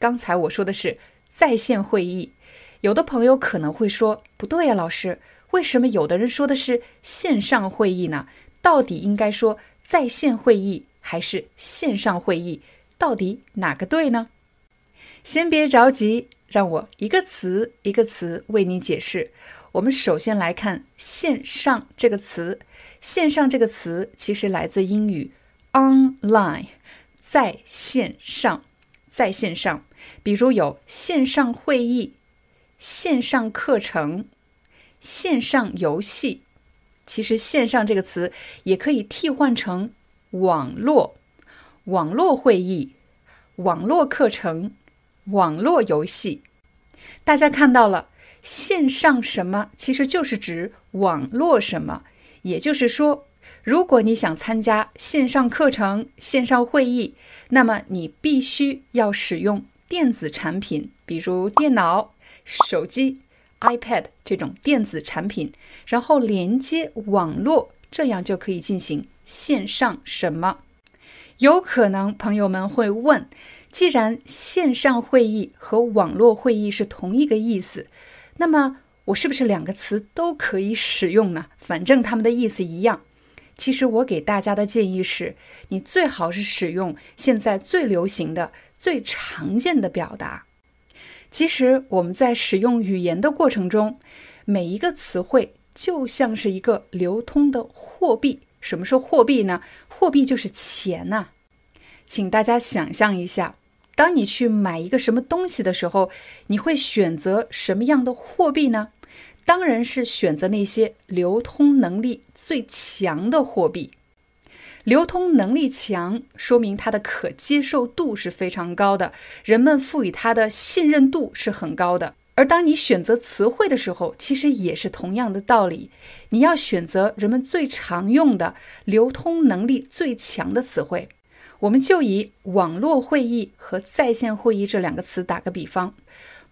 刚才我说的是在线会议，有的朋友可能会说不对呀，老师，为什么有的人说的是线上会议呢？到底应该说在线会议还是线上会议？到底哪个对呢？先别着急，让我一个词一个词为你解释。我们首先来看“线上”这个词，“线上”这个词其实来自英语。Online，在线上，在线上，比如有线上会议、线上课程、线上游戏。其实“线上”这个词也可以替换成网络、网络会议、网络课程、网络游戏。大家看到了，线上什么其实就是指网络什么，也就是说。如果你想参加线上课程、线上会议，那么你必须要使用电子产品，比如电脑、手机、iPad 这种电子产品，然后连接网络，这样就可以进行线上什么？有可能朋友们会问：既然线上会议和网络会议是同一个意思，那么我是不是两个词都可以使用呢？反正它们的意思一样。其实我给大家的建议是，你最好是使用现在最流行的、最常见的表达。其实我们在使用语言的过程中，每一个词汇就像是一个流通的货币。什么是货币呢？货币就是钱呐。请大家想象一下，当你去买一个什么东西的时候，你会选择什么样的货币呢？当然是选择那些流通能力最强的货币。流通能力强，说明它的可接受度是非常高的，人们赋予它的信任度是很高的。而当你选择词汇的时候，其实也是同样的道理，你要选择人们最常用的、流通能力最强的词汇。我们就以网络会议和在线会议这两个词打个比方。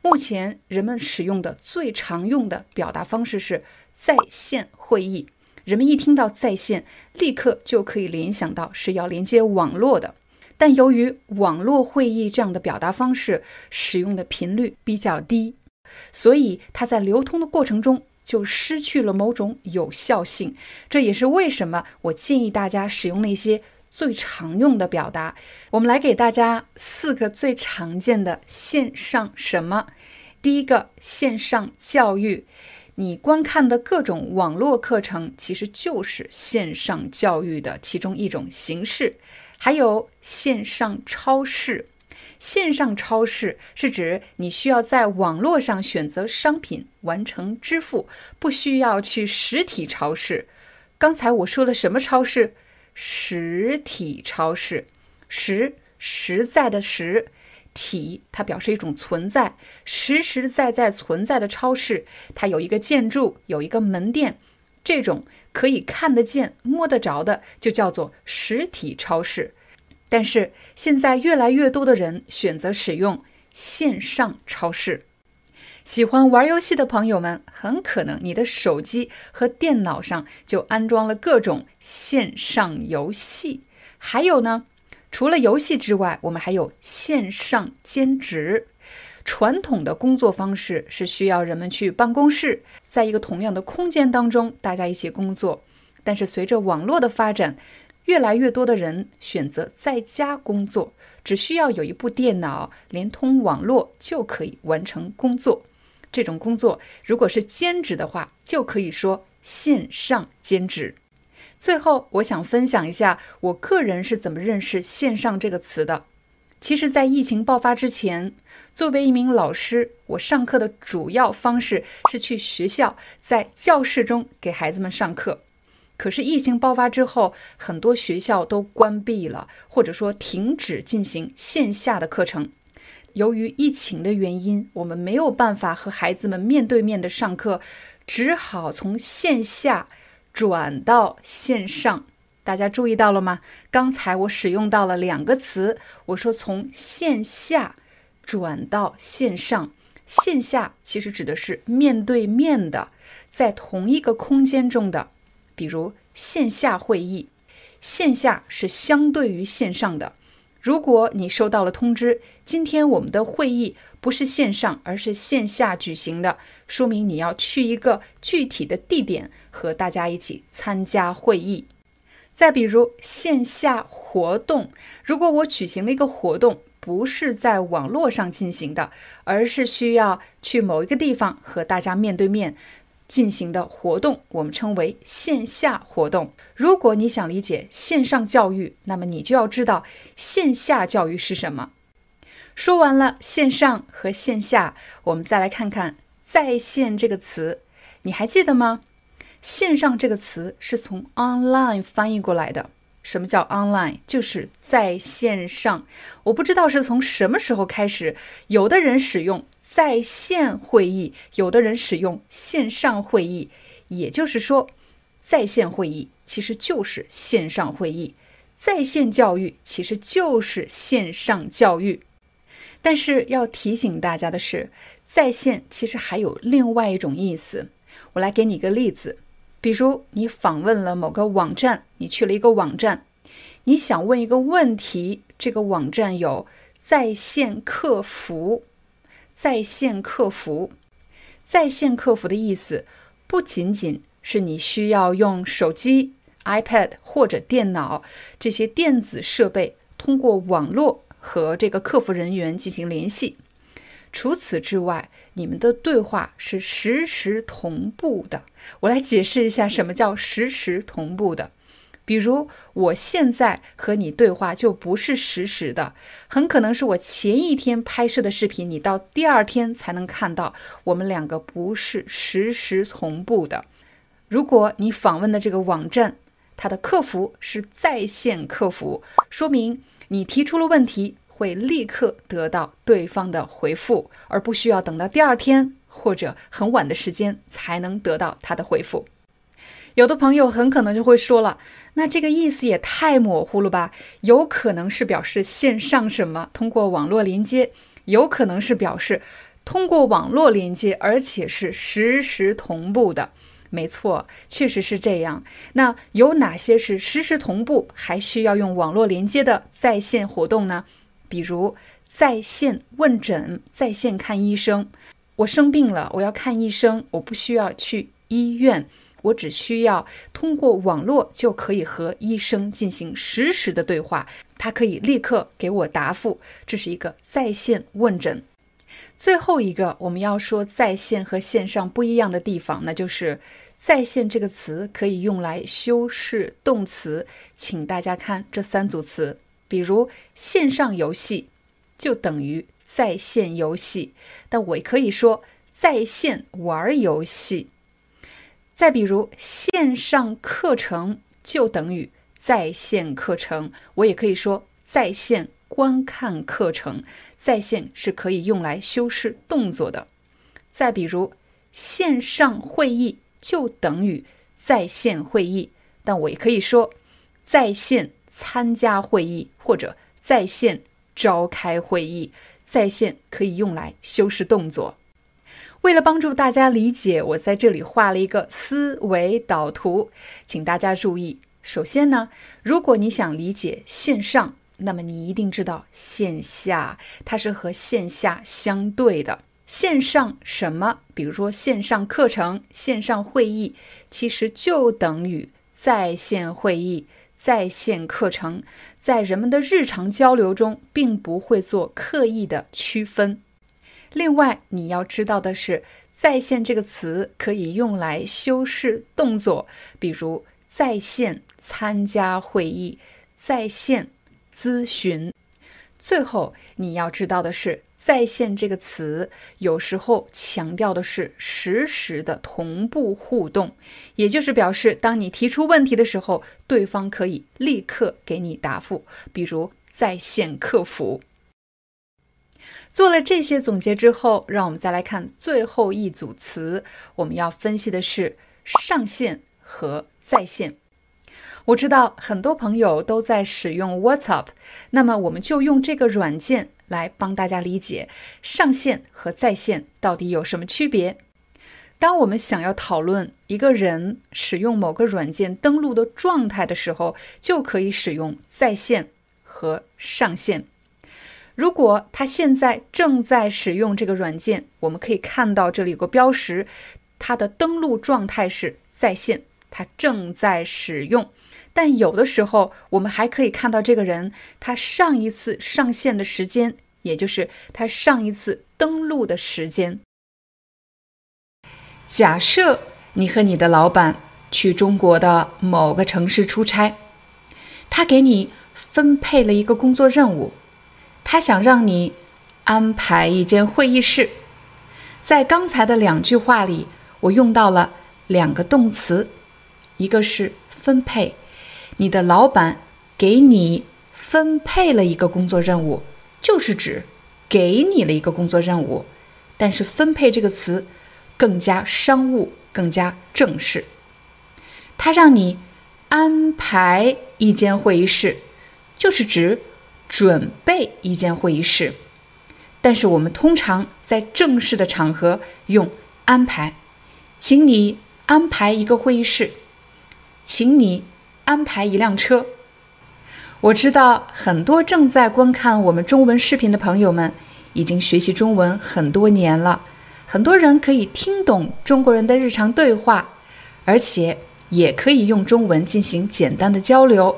目前人们使用的最常用的表达方式是在线会议。人们一听到在线，立刻就可以联想到是要连接网络的。但由于网络会议这样的表达方式使用的频率比较低，所以它在流通的过程中就失去了某种有效性。这也是为什么我建议大家使用那些。最常用的表达，我们来给大家四个最常见的线上什么。第一个，线上教育，你观看的各种网络课程其实就是线上教育的其中一种形式。还有线上超市，线上超市是指你需要在网络上选择商品完成支付，不需要去实体超市。刚才我说了什么超市？实体超市，实实在的实体，它表示一种存在，实实在在存在的超市，它有一个建筑，有一个门店，这种可以看得见、摸得着的，就叫做实体超市。但是现在越来越多的人选择使用线上超市。喜欢玩游戏的朋友们，很可能你的手机和电脑上就安装了各种线上游戏。还有呢，除了游戏之外，我们还有线上兼职。传统的工作方式是需要人们去办公室，在一个同样的空间当中，大家一起工作。但是随着网络的发展，越来越多的人选择在家工作，只需要有一部电脑连通网络就可以完成工作。这种工作如果是兼职的话，就可以说线上兼职。最后，我想分享一下我个人是怎么认识“线上”这个词的。其实，在疫情爆发之前，作为一名老师，我上课的主要方式是去学校，在教室中给孩子们上课。可是，疫情爆发之后，很多学校都关闭了，或者说停止进行线下的课程。由于疫情的原因，我们没有办法和孩子们面对面的上课，只好从线下转到线上。大家注意到了吗？刚才我使用到了两个词，我说从线下转到线上。线下其实指的是面对面的，在同一个空间中的，比如线下会议。线下是相对于线上的。如果你收到了通知，今天我们的会议不是线上，而是线下举行的，说明你要去一个具体的地点和大家一起参加会议。再比如线下活动，如果我举行了一个活动，不是在网络上进行的，而是需要去某一个地方和大家面对面。进行的活动，我们称为线下活动。如果你想理解线上教育，那么你就要知道线下教育是什么。说完了线上和线下，我们再来看看“在线”这个词，你还记得吗？线上这个词是从 online 翻译过来的。什么叫 online？就是在线上。我不知道是从什么时候开始，有的人使用。在线会议，有的人使用线上会议，也就是说，在线会议其实就是线上会议，在线教育其实就是线上教育。但是要提醒大家的是，在线其实还有另外一种意思。我来给你一个例子，比如你访问了某个网站，你去了一个网站，你想问一个问题，这个网站有在线客服。在线客服，在线客服的意思不仅仅是你需要用手机、iPad 或者电脑这些电子设备通过网络和这个客服人员进行联系。除此之外，你们的对话是实时同步的。我来解释一下什么叫实时同步的。比如，我现在和你对话就不是实时的，很可能是我前一天拍摄的视频，你到第二天才能看到。我们两个不是实时同步的。如果你访问的这个网站，它的客服是在线客服，说明你提出了问题会立刻得到对方的回复，而不需要等到第二天或者很晚的时间才能得到他的回复。有的朋友很可能就会说了，那这个意思也太模糊了吧？有可能是表示线上什么，通过网络连接；有可能是表示通过网络连接，而且是实时同步的。没错，确实是这样。那有哪些是实时同步，还需要用网络连接的在线活动呢？比如在线问诊、在线看医生。我生病了，我要看医生，我不需要去医院。我只需要通过网络就可以和医生进行实时的对话，他可以立刻给我答复，这是一个在线问诊。最后一个我们要说在线和线上不一样的地方，那就是在线这个词可以用来修饰动词，请大家看这三组词，比如线上游戏、就等于在线游戏，但我也可以说在线玩游戏。再比如，线上课程就等于在线课程，我也可以说在线观看课程。在线是可以用来修饰动作的。再比如，线上会议就等于在线会议，但我也可以说在线参加会议或者在线召开会议。在线可以用来修饰动作。为了帮助大家理解，我在这里画了一个思维导图，请大家注意。首先呢，如果你想理解线上，那么你一定知道线下，它是和线下相对的。线上什么？比如说线上课程、线上会议，其实就等于在线会议、在线课程，在人们的日常交流中，并不会做刻意的区分。另外，你要知道的是，“在线”这个词可以用来修饰动作，比如在线参加会议、在线咨询。最后，你要知道的是，“在线”这个词有时候强调的是实时的同步互动，也就是表示，当你提出问题的时候，对方可以立刻给你答复，比如在线客服。做了这些总结之后，让我们再来看最后一组词。我们要分析的是上线和在线。我知道很多朋友都在使用 WhatsApp，那么我们就用这个软件来帮大家理解上线和在线到底有什么区别。当我们想要讨论一个人使用某个软件登录的状态的时候，就可以使用在线和上线。如果他现在正在使用这个软件，我们可以看到这里有个标识，它的登录状态是在线，他正在使用。但有的时候，我们还可以看到这个人他上一次上线的时间，也就是他上一次登录的时间。假设你和你的老板去中国的某个城市出差，他给你分配了一个工作任务。他想让你安排一间会议室，在刚才的两句话里，我用到了两个动词，一个是分配，你的老板给你分配了一个工作任务，就是指给你了一个工作任务，但是分配这个词更加商务，更加正式。他让你安排一间会议室，就是指。准备一间会议室，但是我们通常在正式的场合用安排，请你安排一个会议室，请你安排一辆车。我知道很多正在观看我们中文视频的朋友们已经学习中文很多年了，很多人可以听懂中国人的日常对话，而且也可以用中文进行简单的交流，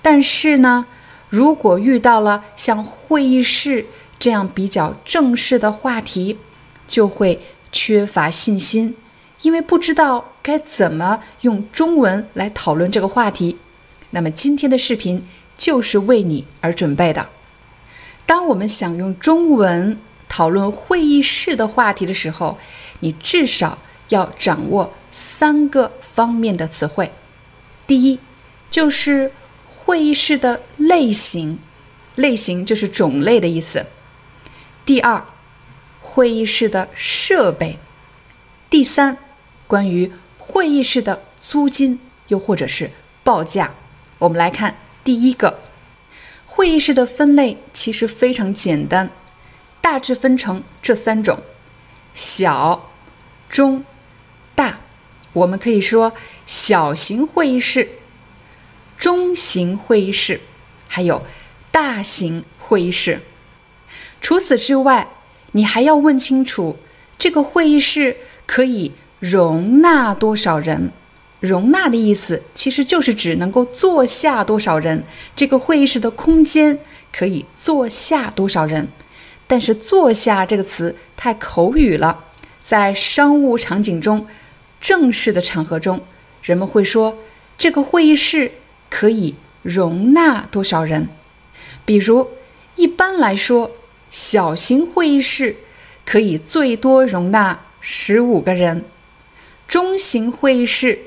但是呢？如果遇到了像会议室这样比较正式的话题，就会缺乏信心，因为不知道该怎么用中文来讨论这个话题。那么今天的视频就是为你而准备的。当我们想用中文讨论会议室的话题的时候，你至少要掌握三个方面的词汇。第一，就是。会议室的类型，类型就是种类的意思。第二，会议室的设备。第三，关于会议室的租金又或者是报价。我们来看第一个，会议室的分类其实非常简单，大致分成这三种：小、中、大。我们可以说小型会议室。中型会议室，还有大型会议室。除此之外，你还要问清楚这个会议室可以容纳多少人。容纳的意思其实就是指能够坐下多少人。这个会议室的空间可以坐下多少人？但是“坐下”这个词太口语了，在商务场景中、正式的场合中，人们会说这个会议室。可以容纳多少人？比如，一般来说，小型会议室可以最多容纳十五个人，中型会议室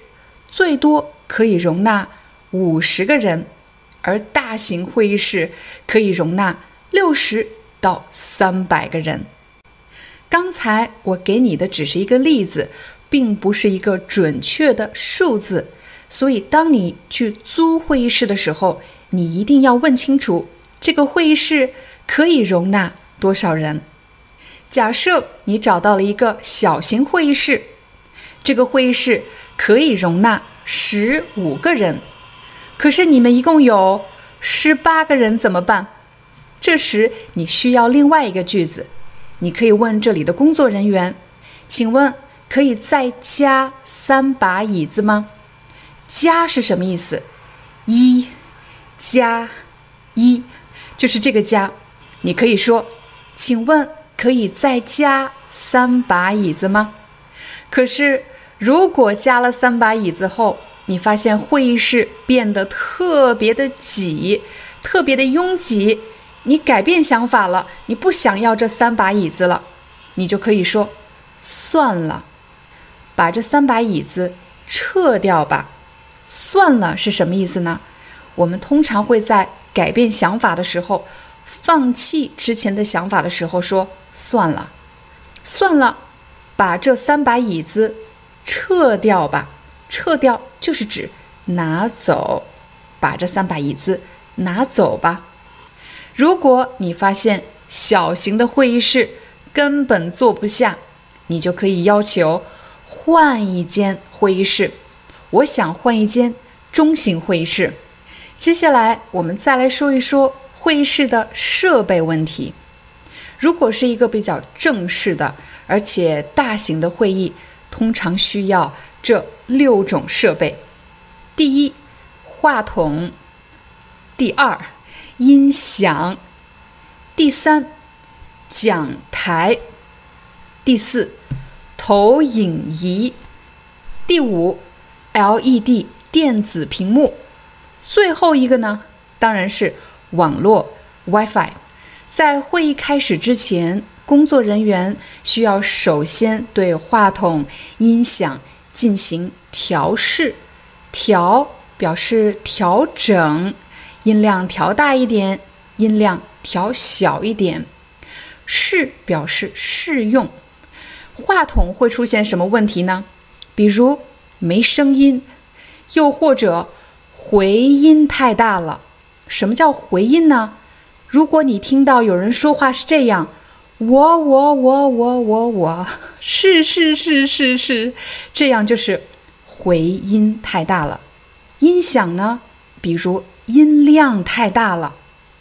最多可以容纳五十个人，而大型会议室可以容纳六十到三百个人。刚才我给你的只是一个例子，并不是一个准确的数字，所以当你去租会议室的时候，你一定要问清楚这个会议室。可以容纳多少人？假设你找到了一个小型会议室，这个会议室可以容纳十五个人，可是你们一共有十八个人，怎么办？这时你需要另外一个句子，你可以问这里的工作人员：“请问可以再加三把椅子吗？”加是什么意思？一加一就是这个加。你可以说：“请问可以再加三把椅子吗？”可是，如果加了三把椅子后，你发现会议室变得特别的挤，特别的拥挤，你改变想法了，你不想要这三把椅子了，你就可以说：“算了，把这三把椅子撤掉吧。”算了是什么意思呢？我们通常会在改变想法的时候。放弃之前的想法的时候，说算了，算了，把这三把椅子撤掉吧。撤掉就是指拿走，把这三把椅子拿走吧。如果你发现小型的会议室根本坐不下，你就可以要求换一间会议室。我想换一间中型会议室。接下来我们再来说一说。会议室的设备问题，如果是一个比较正式的，而且大型的会议，通常需要这六种设备：第一，话筒；第二，音响；第三，讲台；第四，投影仪；第五，LED 电子屏幕；最后一个呢，当然是。网络 WiFi，在会议开始之前，工作人员需要首先对话筒、音响进行调试。调表示调整，音量调大一点，音量调小一点。试表示试用。话筒会出现什么问题呢？比如没声音，又或者回音太大了。什么叫回音呢？如果你听到有人说话是这样，我我我我我我 *laughs* 是是是是是，这样就是回音太大了。音响呢，比如音量太大了，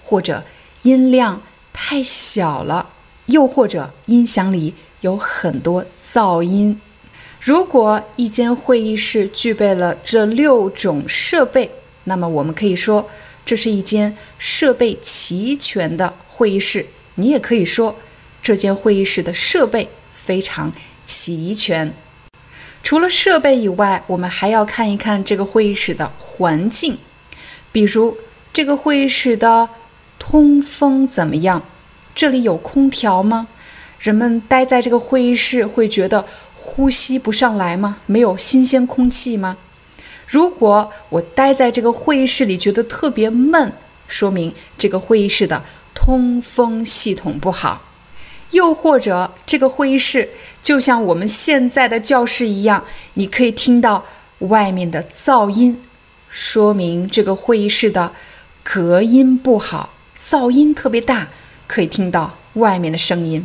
或者音量太小了，又或者音响里有很多噪音。如果一间会议室具备了这六种设备，那么我们可以说。这是一间设备齐全的会议室，你也可以说这间会议室的设备非常齐全。除了设备以外，我们还要看一看这个会议室的环境，比如这个会议室的通风怎么样？这里有空调吗？人们待在这个会议室会觉得呼吸不上来吗？没有新鲜空气吗？如果我待在这个会议室里觉得特别闷，说明这个会议室的通风系统不好；又或者这个会议室就像我们现在的教室一样，你可以听到外面的噪音，说明这个会议室的隔音不好，噪音特别大，可以听到外面的声音。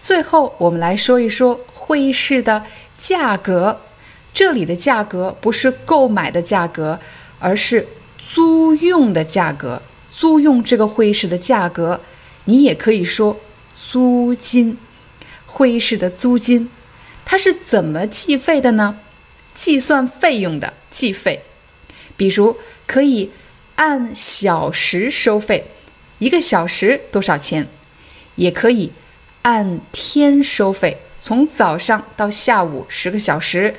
最后，我们来说一说会议室的价格。这里的价格不是购买的价格，而是租用的价格。租用这个会议室的价格，你也可以说租金。会议室的租金，它是怎么计费的呢？计算费用的计费，比如可以按小时收费，一个小时多少钱？也可以按天收费，从早上到下午十个小时。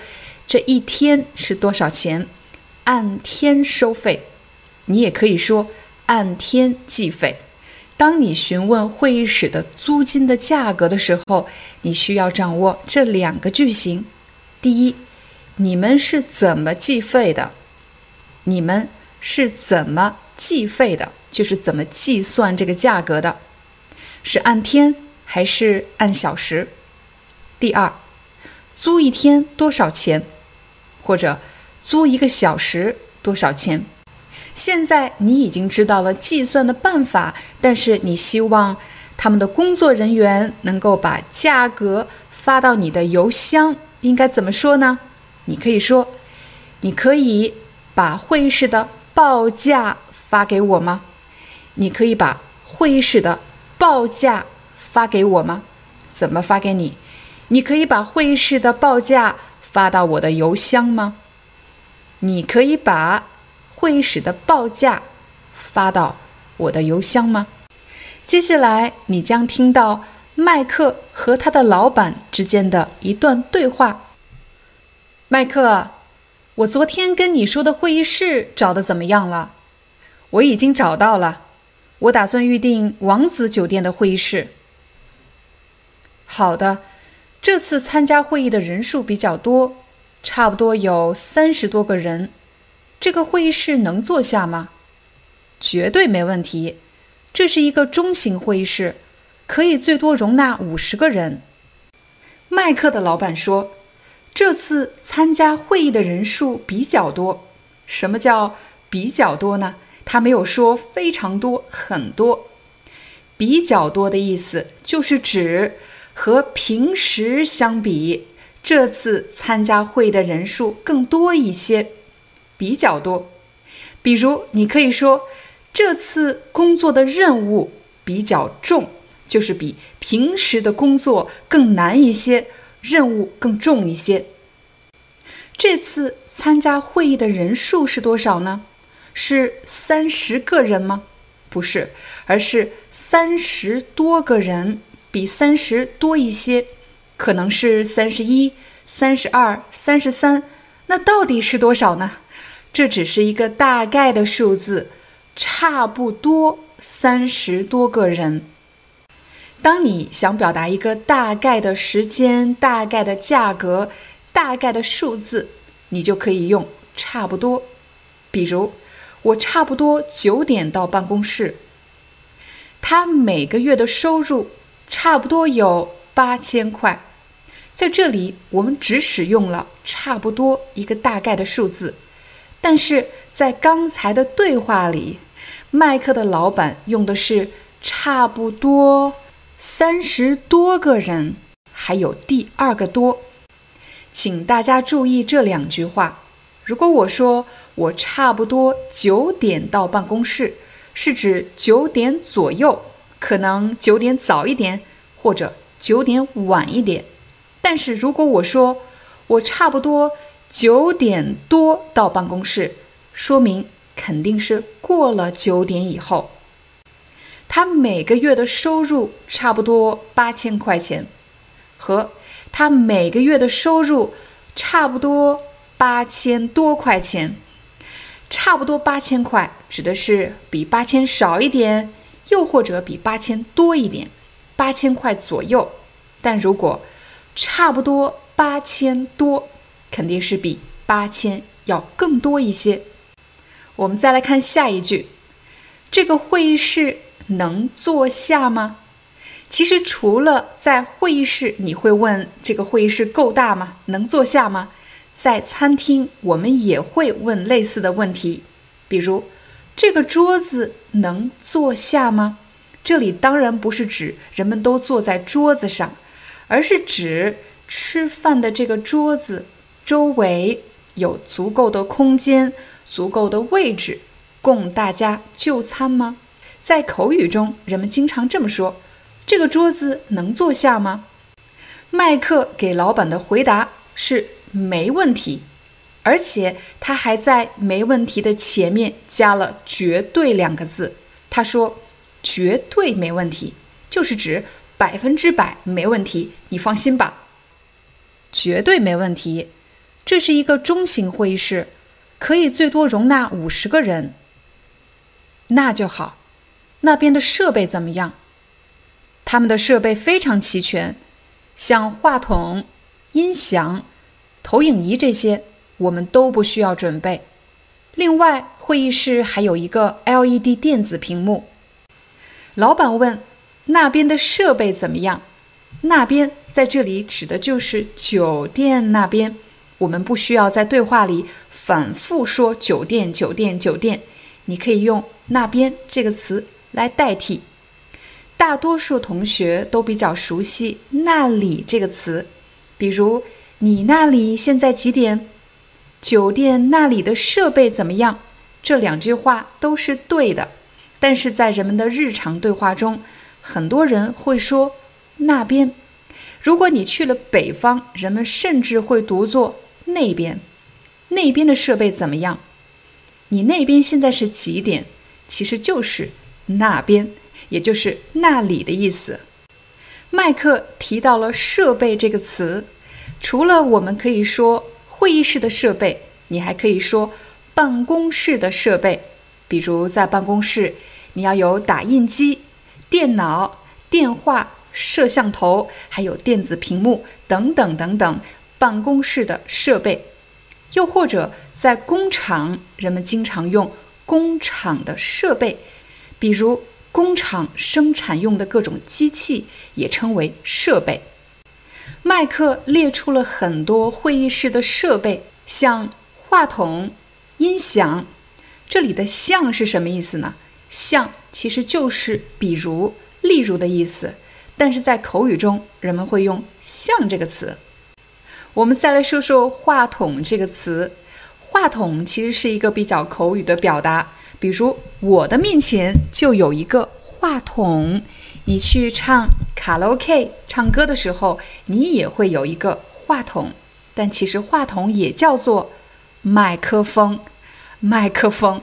这一天是多少钱？按天收费，你也可以说按天计费。当你询问会议室的租金的价格的时候，你需要掌握这两个句型：第一，你们是怎么计费的？你们是怎么计费的？就是怎么计算这个价格的？是按天还是按小时？第二，租一天多少钱？或者租一个小时多少钱？现在你已经知道了计算的办法，但是你希望他们的工作人员能够把价格发到你的邮箱，应该怎么说呢？你可以说：“你可以把会议室的报价发给我吗？”你可以把会议室的报价发给我吗？怎么发给你？你可以把会议室的报价发到我的邮箱吗？你可以把。会议室的报价发到我的邮箱吗？接下来你将听到麦克和他的老板之间的一段对话。麦克，我昨天跟你说的会议室找的怎么样了？我已经找到了，我打算预订王子酒店的会议室。好的，这次参加会议的人数比较多，差不多有三十多个人。这个会议室能坐下吗？绝对没问题。这是一个中型会议室，可以最多容纳五十个人。麦克的老板说：“这次参加会议的人数比较多。什么叫比较多呢？他没有说非常多、很多。比较多的意思就是指和平时相比，这次参加会议的人数更多一些。”比较多，比如你可以说这次工作的任务比较重，就是比平时的工作更难一些，任务更重一些。这次参加会议的人数是多少呢？是三十个人吗？不是，而是三十多个人，比三十多一些，可能是三十一、三十二、三十三。那到底是多少呢？这只是一个大概的数字，差不多三十多个人。当你想表达一个大概的时间、大概的价格、大概的数字，你就可以用“差不多”。比如，我差不多九点到办公室。他每个月的收入差不多有八千块。在这里，我们只使用了“差不多”一个大概的数字。但是在刚才的对话里，麦克的老板用的是差不多三十多个人，还有第二个多，请大家注意这两句话。如果我说我差不多九点到办公室，是指九点左右，可能九点早一点，或者九点晚一点。但是如果我说我差不多。九点多到办公室，说明肯定是过了九点以后。他每个月的收入差不多八千块钱，和他每个月的收入差不多八千多块钱，差不多八千块指的是比八千少一点，又或者比八千多一点，八千块左右。但如果差不多八千多。肯定是比八千要更多一些。我们再来看下一句：这个会议室能坐下吗？其实除了在会议室，你会问这个会议室够大吗？能坐下吗？在餐厅，我们也会问类似的问题，比如这个桌子能坐下吗？这里当然不是指人们都坐在桌子上，而是指吃饭的这个桌子。周围有足够的空间、足够的位置供大家就餐吗？在口语中，人们经常这么说：“这个桌子能坐下吗？”麦克给老板的回答是“没问题”，而且他还在“没问题”的前面加了“绝对”两个字。他说：“绝对没问题，就是指百分之百没问题，你放心吧，绝对没问题。”这是一个中型会议室，可以最多容纳五十个人。那就好，那边的设备怎么样？他们的设备非常齐全，像话筒、音响、投影仪这些，我们都不需要准备。另外，会议室还有一个 LED 电子屏幕。老板问：“那边的设备怎么样？”那边在这里指的就是酒店那边。我们不需要在对话里反复说“酒店，酒店，酒店”，你可以用“那边”这个词来代替。大多数同学都比较熟悉“那里”这个词，比如“你那里现在几点？”“酒店那里的设备怎么样？”这两句话都是对的。但是在人们的日常对话中，很多人会说“那边”。如果你去了北方，人们甚至会读作“那边”。那边的设备怎么样？你那边现在是几点？其实就是“那边”，也就是“那里”的意思。麦克提到了“设备”这个词，除了我们可以说会议室的设备，你还可以说办公室的设备，比如在办公室。你要有打印机、电脑、电话、摄像头，还有电子屏幕等等等等办公室的设备。又或者在工厂，人们经常用工厂的设备，比如工厂生产用的各种机器也称为设备。麦克列出了很多会议室的设备，像话筒、音响。这里的“像”是什么意思呢？像其实就是比如、例如的意思，但是在口语中，人们会用“像”这个词。我们再来说说“话筒”这个词。话筒其实是一个比较口语的表达，比如我的面前就有一个话筒。你去唱卡拉 OK 唱歌的时候，你也会有一个话筒，但其实话筒也叫做麦克风。麦克风。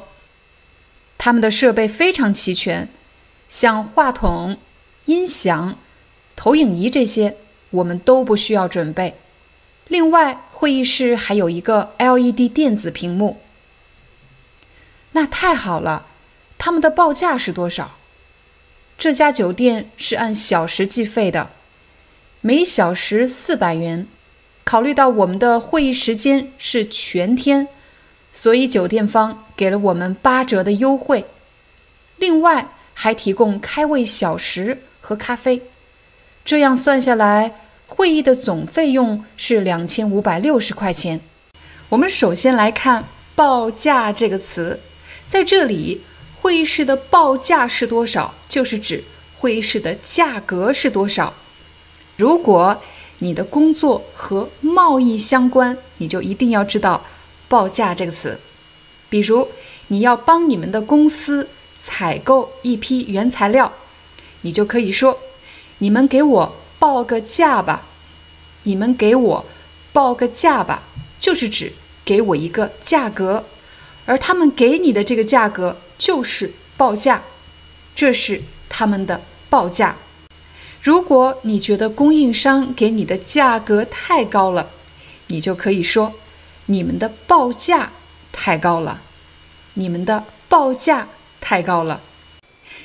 他们的设备非常齐全，像话筒、音响、投影仪这些，我们都不需要准备。另外，会议室还有一个 LED 电子屏幕。那太好了，他们的报价是多少？这家酒店是按小时计费的，每小时四百元。考虑到我们的会议时间是全天。所以酒店方给了我们八折的优惠，另外还提供开胃小食和咖啡。这样算下来，会议的总费用是两千五百六十块钱。我们首先来看“报价”这个词，在这里，会议室的报价是多少，就是指会议室的价格是多少。如果你的工作和贸易相关，你就一定要知道。报价这个词，比如你要帮你们的公司采购一批原材料，你就可以说：“你们给我报个价吧。”你们给我报个价吧，就是指给我一个价格，而他们给你的这个价格就是报价，这是他们的报价。如果你觉得供应商给你的价格太高了，你就可以说。你们的报价太高了，你们的报价太高了。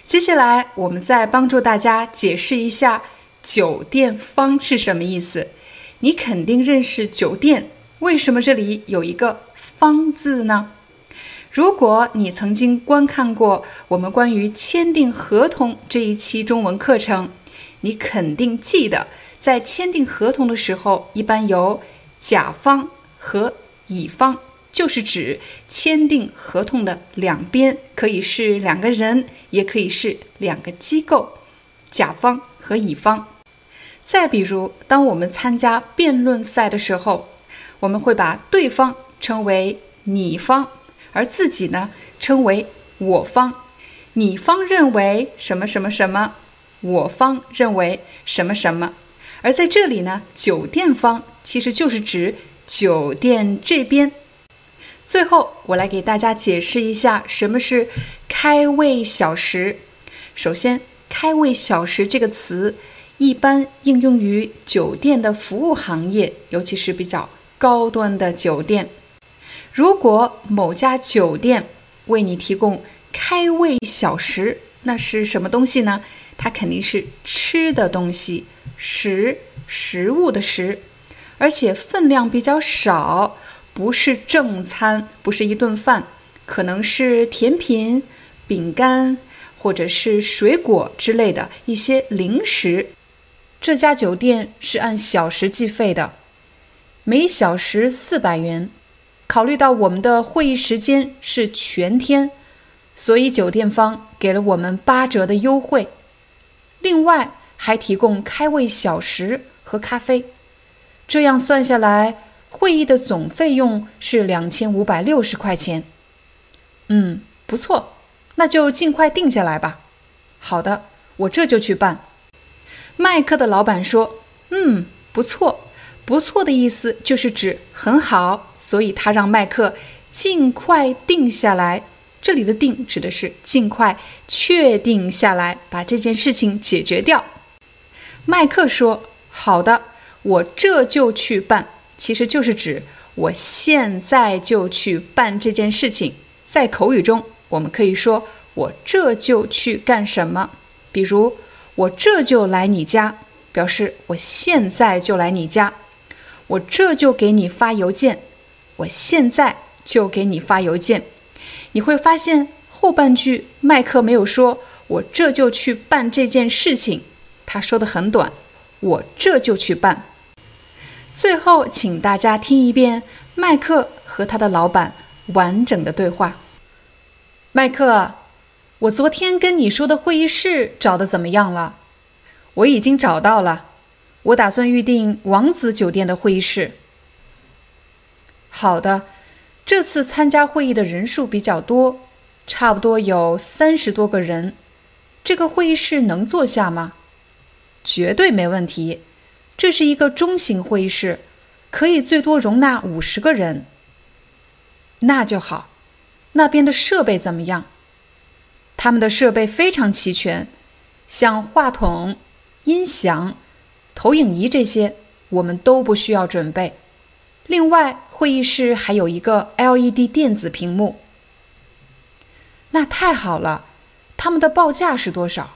接下来，我们再帮助大家解释一下“酒店方”是什么意思。你肯定认识酒店，为什么这里有一个“方”字呢？如果你曾经观看过我们关于签订合同这一期中文课程，你肯定记得，在签订合同的时候，一般有甲方和乙方就是指签订合同的两边，可以是两个人，也可以是两个机构，甲方和乙方。再比如，当我们参加辩论赛的时候，我们会把对方称为你方，而自己呢称为我方。你方认为什么什么什么，我方认为什么什么。而在这里呢，酒店方其实就是指。酒店这边，最后我来给大家解释一下什么是开胃小食。首先，开胃小食这个词一般应用于酒店的服务行业，尤其是比较高端的酒店。如果某家酒店为你提供开胃小食，那是什么东西呢？它肯定是吃的东西，食食物的食，而且分量比较少，不是正餐，不是一顿饭，可能是甜品、饼干或者是水果之类的一些零食。这家酒店是按小时计费的，每小时四百元。考虑到我们的会议时间是全天，所以酒店方给了我们八折的优惠。另外还提供开胃小食和咖啡，这样算下来，会议的总费用是两千五百六十块钱。嗯，不错，那就尽快定下来吧。好的，我这就去办。麦克的老板说：“嗯，不错，不错的意思就是指很好，所以他让麦克尽快定下来。”这里的“定”指的是尽快确定下来，把这件事情解决掉。麦克说：“好的，我这就去办。”其实就是指我现在就去办这件事情。在口语中，我们可以说“我这就去干什么”。比如“我这就来你家”，表示我现在就来你家；“我这就给你发邮件”，我现在就给你发邮件。你会发现后半句麦克没有说“我这就去办这件事情”，他说的很短，“我这就去办”。最后，请大家听一遍麦克和他的老板完整的对话。麦克，我昨天跟你说的会议室找的怎么样了？我已经找到了，我打算预订王子酒店的会议室。好的。这次参加会议的人数比较多，差不多有三十多个人。这个会议室能坐下吗？绝对没问题。这是一个中型会议室，可以最多容纳五十个人。那就好。那边的设备怎么样？他们的设备非常齐全，像话筒、音响、投影仪这些，我们都不需要准备。另外，会议室还有一个 LED 电子屏幕。那太好了，他们的报价是多少？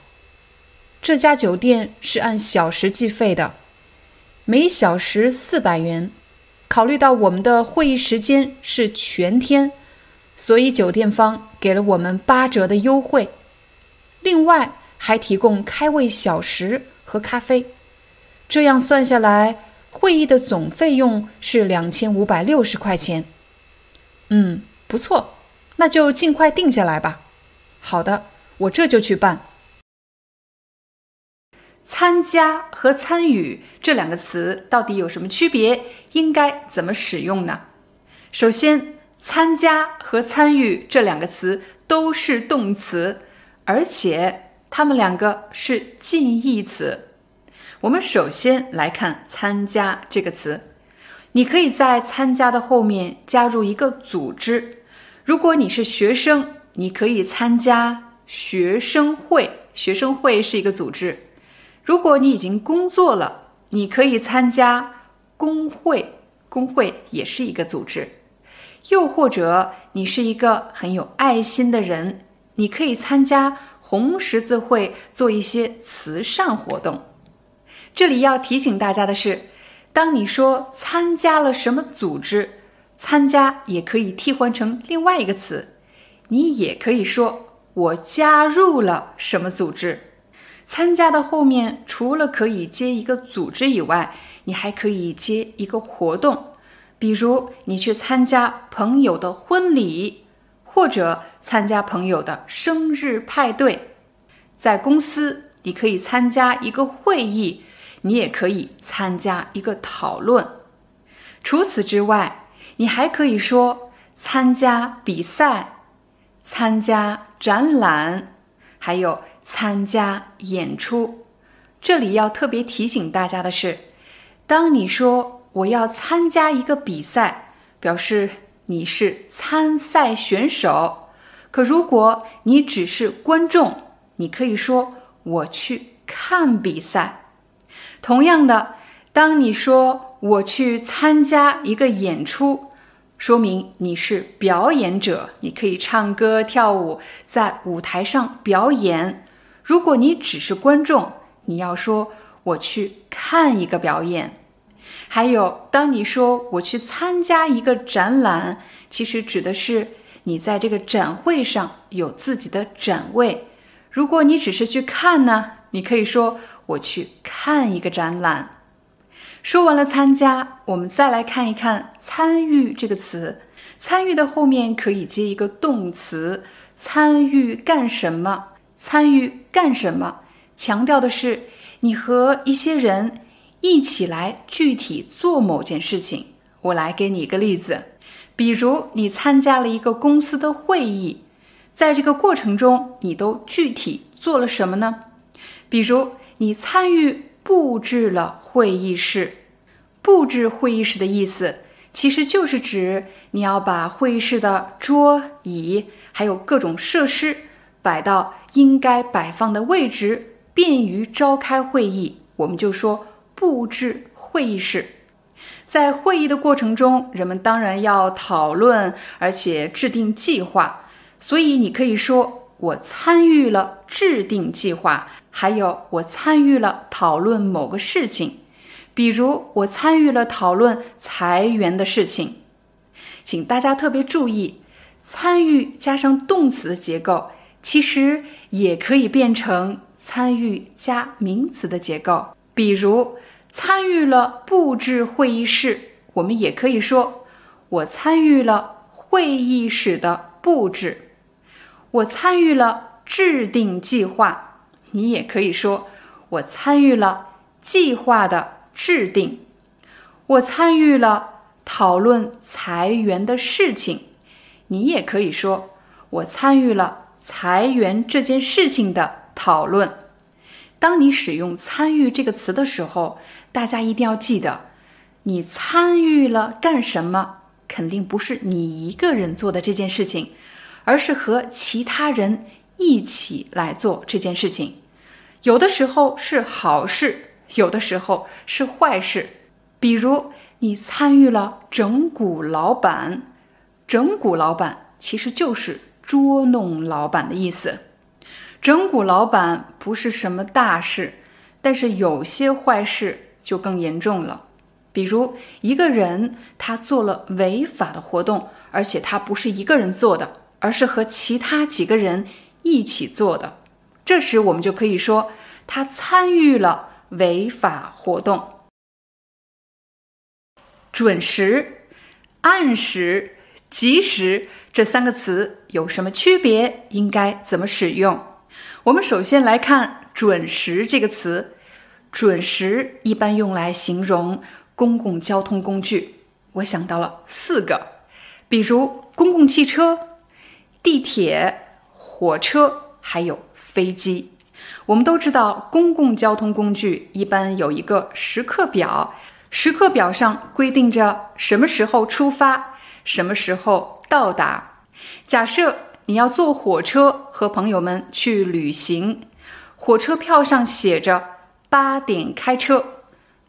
这家酒店是按小时计费的，每小时四百元。考虑到我们的会议时间是全天，所以酒店方给了我们八折的优惠。另外还提供开胃小食和咖啡，这样算下来。会议的总费用是两千五百六十块钱。嗯，不错，那就尽快定下来吧。好的，我这就去办。参加和参与这两个词到底有什么区别？应该怎么使用呢？首先，参加和参与这两个词都是动词，而且它们两个是近义词。我们首先来看“参加”这个词，你可以在“参加”的后面加入一个组织。如果你是学生，你可以参加学生会，学生会是一个组织。如果你已经工作了，你可以参加工会，工会也是一个组织。又或者你是一个很有爱心的人，你可以参加红十字会，做一些慈善活动。这里要提醒大家的是，当你说参加了什么组织，参加也可以替换成另外一个词，你也可以说我加入了什么组织。参加的后面除了可以接一个组织以外，你还可以接一个活动，比如你去参加朋友的婚礼，或者参加朋友的生日派对。在公司，你可以参加一个会议。你也可以参加一个讨论。除此之外，你还可以说参加比赛、参加展览，还有参加演出。这里要特别提醒大家的是，当你说我要参加一个比赛，表示你是参赛选手；可如果你只是观众，你可以说我去看比赛。同样的，当你说我去参加一个演出，说明你是表演者，你可以唱歌跳舞，在舞台上表演。如果你只是观众，你要说我去看一个表演。还有，当你说我去参加一个展览，其实指的是你在这个展会上有自己的展位。如果你只是去看呢，你可以说我去看一个展览。说完了参加，我们再来看一看“参与”这个词。参与的后面可以接一个动词，参与干什么？参与干什么？强调的是你和一些人一起来具体做某件事情。我来给你一个例子，比如你参加了一个公司的会议，在这个过程中，你都具体做了什么呢？比如你参与。布置了会议室。布置会议室的意思，其实就是指你要把会议室的桌椅还有各种设施摆到应该摆放的位置，便于召开会议。我们就说布置会议室。在会议的过程中，人们当然要讨论，而且制定计划。所以你可以说我参与了制定计划。还有，我参与了讨论某个事情，比如我参与了讨论裁员的事情。请大家特别注意，参与加上动词的结构，其实也可以变成参与加名词的结构。比如，参与了布置会议室，我们也可以说我参与了会议室的布置。我参与了制定计划。你也可以说，我参与了计划的制定，我参与了讨论裁员的事情。你也可以说，我参与了裁员这件事情的讨论。当你使用“参与”这个词的时候，大家一定要记得，你参与了干什么？肯定不是你一个人做的这件事情，而是和其他人一起来做这件事情。有的时候是好事，有的时候是坏事。比如你参与了整蛊老板，整蛊老板其实就是捉弄老板的意思。整蛊老板不是什么大事，但是有些坏事就更严重了。比如一个人他做了违法的活动，而且他不是一个人做的，而是和其他几个人一起做的。这时我们就可以说，他参与了违法活动。准时、按时、及时这三个词有什么区别？应该怎么使用？我们首先来看“准时”这个词。准时一般用来形容公共交通工具，我想到了四个，比如公共汽车、地铁、火车，还有。飞机，我们都知道，公共交通工具一般有一个时刻表，时刻表上规定着什么时候出发，什么时候到达。假设你要坐火车和朋友们去旅行，火车票上写着八点开车，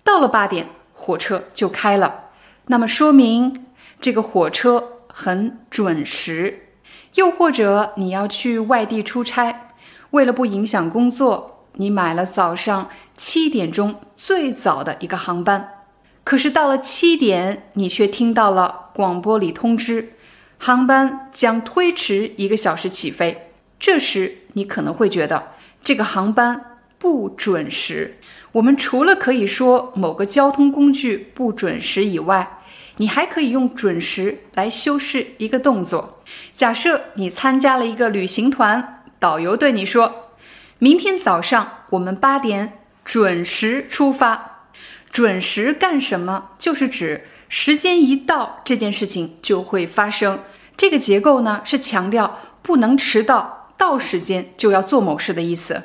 到了八点，火车就开了，那么说明这个火车很准时。又或者你要去外地出差。为了不影响工作，你买了早上七点钟最早的一个航班。可是到了七点，你却听到了广播里通知，航班将推迟一个小时起飞。这时，你可能会觉得这个航班不准时。我们除了可以说某个交通工具不准时以外，你还可以用“准时”来修饰一个动作。假设你参加了一个旅行团。导游对你说：“明天早上我们八点准时出发。准时干什么？就是指时间一到，这件事情就会发生。这个结构呢，是强调不能迟到，到时间就要做某事的意思。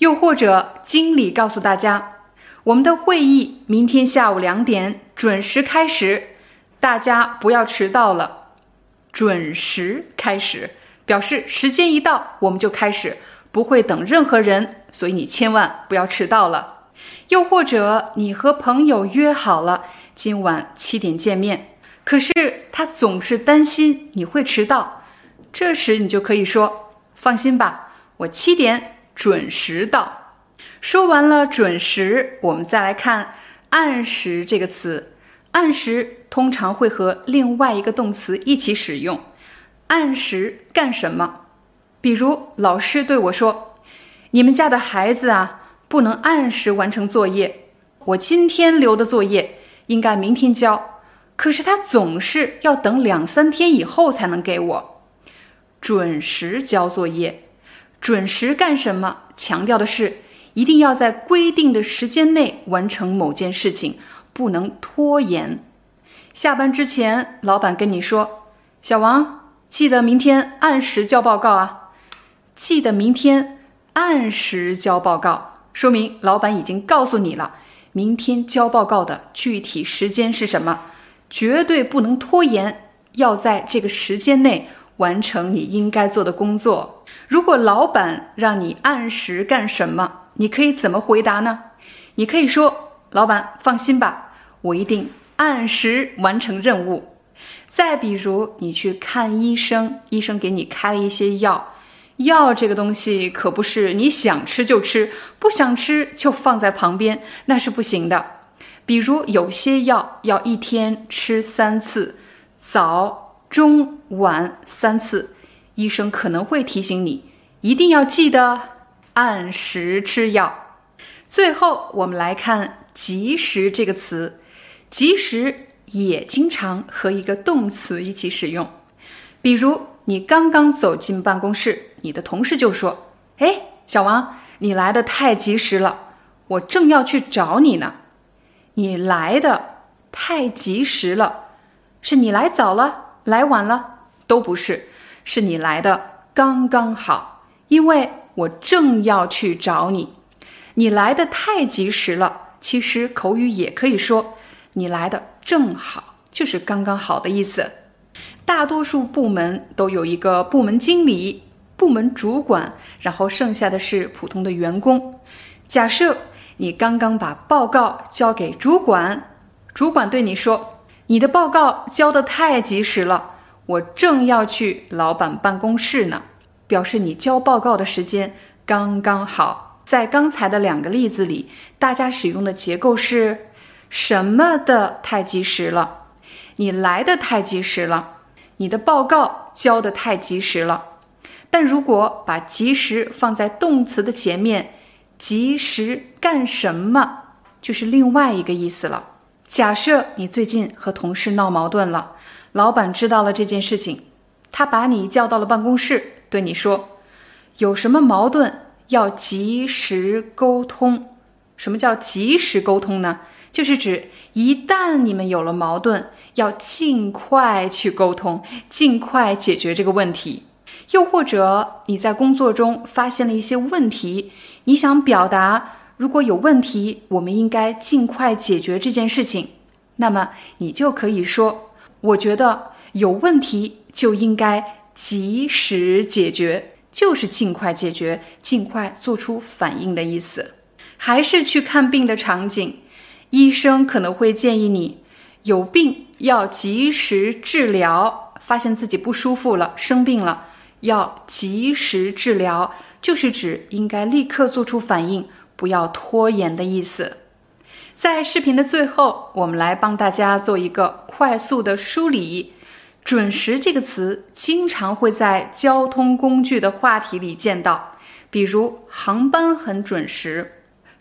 又或者，经理告诉大家，我们的会议明天下午两点准时开始，大家不要迟到了，准时开始。”表示时间一到，我们就开始，不会等任何人，所以你千万不要迟到了。又或者你和朋友约好了今晚七点见面，可是他总是担心你会迟到。这时你就可以说：“放心吧，我七点准时到。”说完了准时，我们再来看“按时”这个词。按时通常会和另外一个动词一起使用。按时干什么？比如老师对我说：“你们家的孩子啊，不能按时完成作业。我今天留的作业应该明天交，可是他总是要等两三天以后才能给我。准时交作业，准时干什么？强调的是一定要在规定的时间内完成某件事情，不能拖延。下班之前，老板跟你说：“小王。”记得明天按时交报告啊！记得明天按时交报告，说明老板已经告诉你了，明天交报告的具体时间是什么，绝对不能拖延，要在这个时间内完成你应该做的工作。如果老板让你按时干什么，你可以怎么回答呢？你可以说：“老板放心吧，我一定按时完成任务。”再比如，你去看医生，医生给你开了一些药，药这个东西可不是你想吃就吃，不想吃就放在旁边，那是不行的。比如有些药要一天吃三次，早、中、晚三次，医生可能会提醒你，一定要记得按时吃药。最后，我们来看“及时”这个词，“及时”。也经常和一个动词一起使用，比如你刚刚走进办公室，你的同事就说：“哎，小王，你来的太及时了，我正要去找你呢。”你来的太及时了，是你来早了，来晚了都不是，是你来的刚刚好，因为我正要去找你。你来的太及时了，其实口语也可以说。你来的正好，就是刚刚好的意思。大多数部门都有一个部门经理、部门主管，然后剩下的是普通的员工。假设你刚刚把报告交给主管，主管对你说：“你的报告交得太及时了，我正要去老板办公室呢。”表示你交报告的时间刚刚好。在刚才的两个例子里，大家使用的结构是。什么的太及时了？你来的太及时了，你的报告交的太及时了。但如果把及时放在动词的前面，及时干什么，就是另外一个意思了。假设你最近和同事闹矛盾了，老板知道了这件事情，他把你叫到了办公室，对你说：“有什么矛盾要及时沟通。”什么叫及时沟通呢？就是指一旦你们有了矛盾，要尽快去沟通，尽快解决这个问题。又或者你在工作中发现了一些问题，你想表达如果有问题，我们应该尽快解决这件事情，那么你就可以说：“我觉得有问题就应该及时解决，就是尽快解决，尽快做出反应的意思。”还是去看病的场景。医生可能会建议你，有病要及时治疗，发现自己不舒服了，生病了，要及时治疗，就是指应该立刻做出反应，不要拖延的意思。在视频的最后，我们来帮大家做一个快速的梳理。准时这个词经常会在交通工具的话题里见到，比如航班很准时。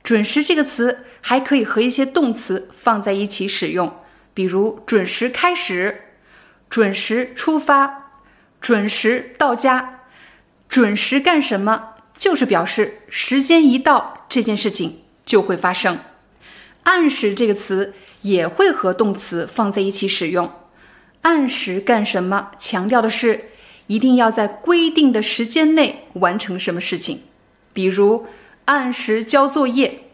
准时这个词还可以和一些动词放在一起使用，比如准时开始、准时出发、准时到家。准时干什么？就是表示时间一到，这件事情就会发生。按时这个词也会和动词放在一起使用。按时干什么？强调的是一定要在规定的时间内完成什么事情，比如。按时交作业，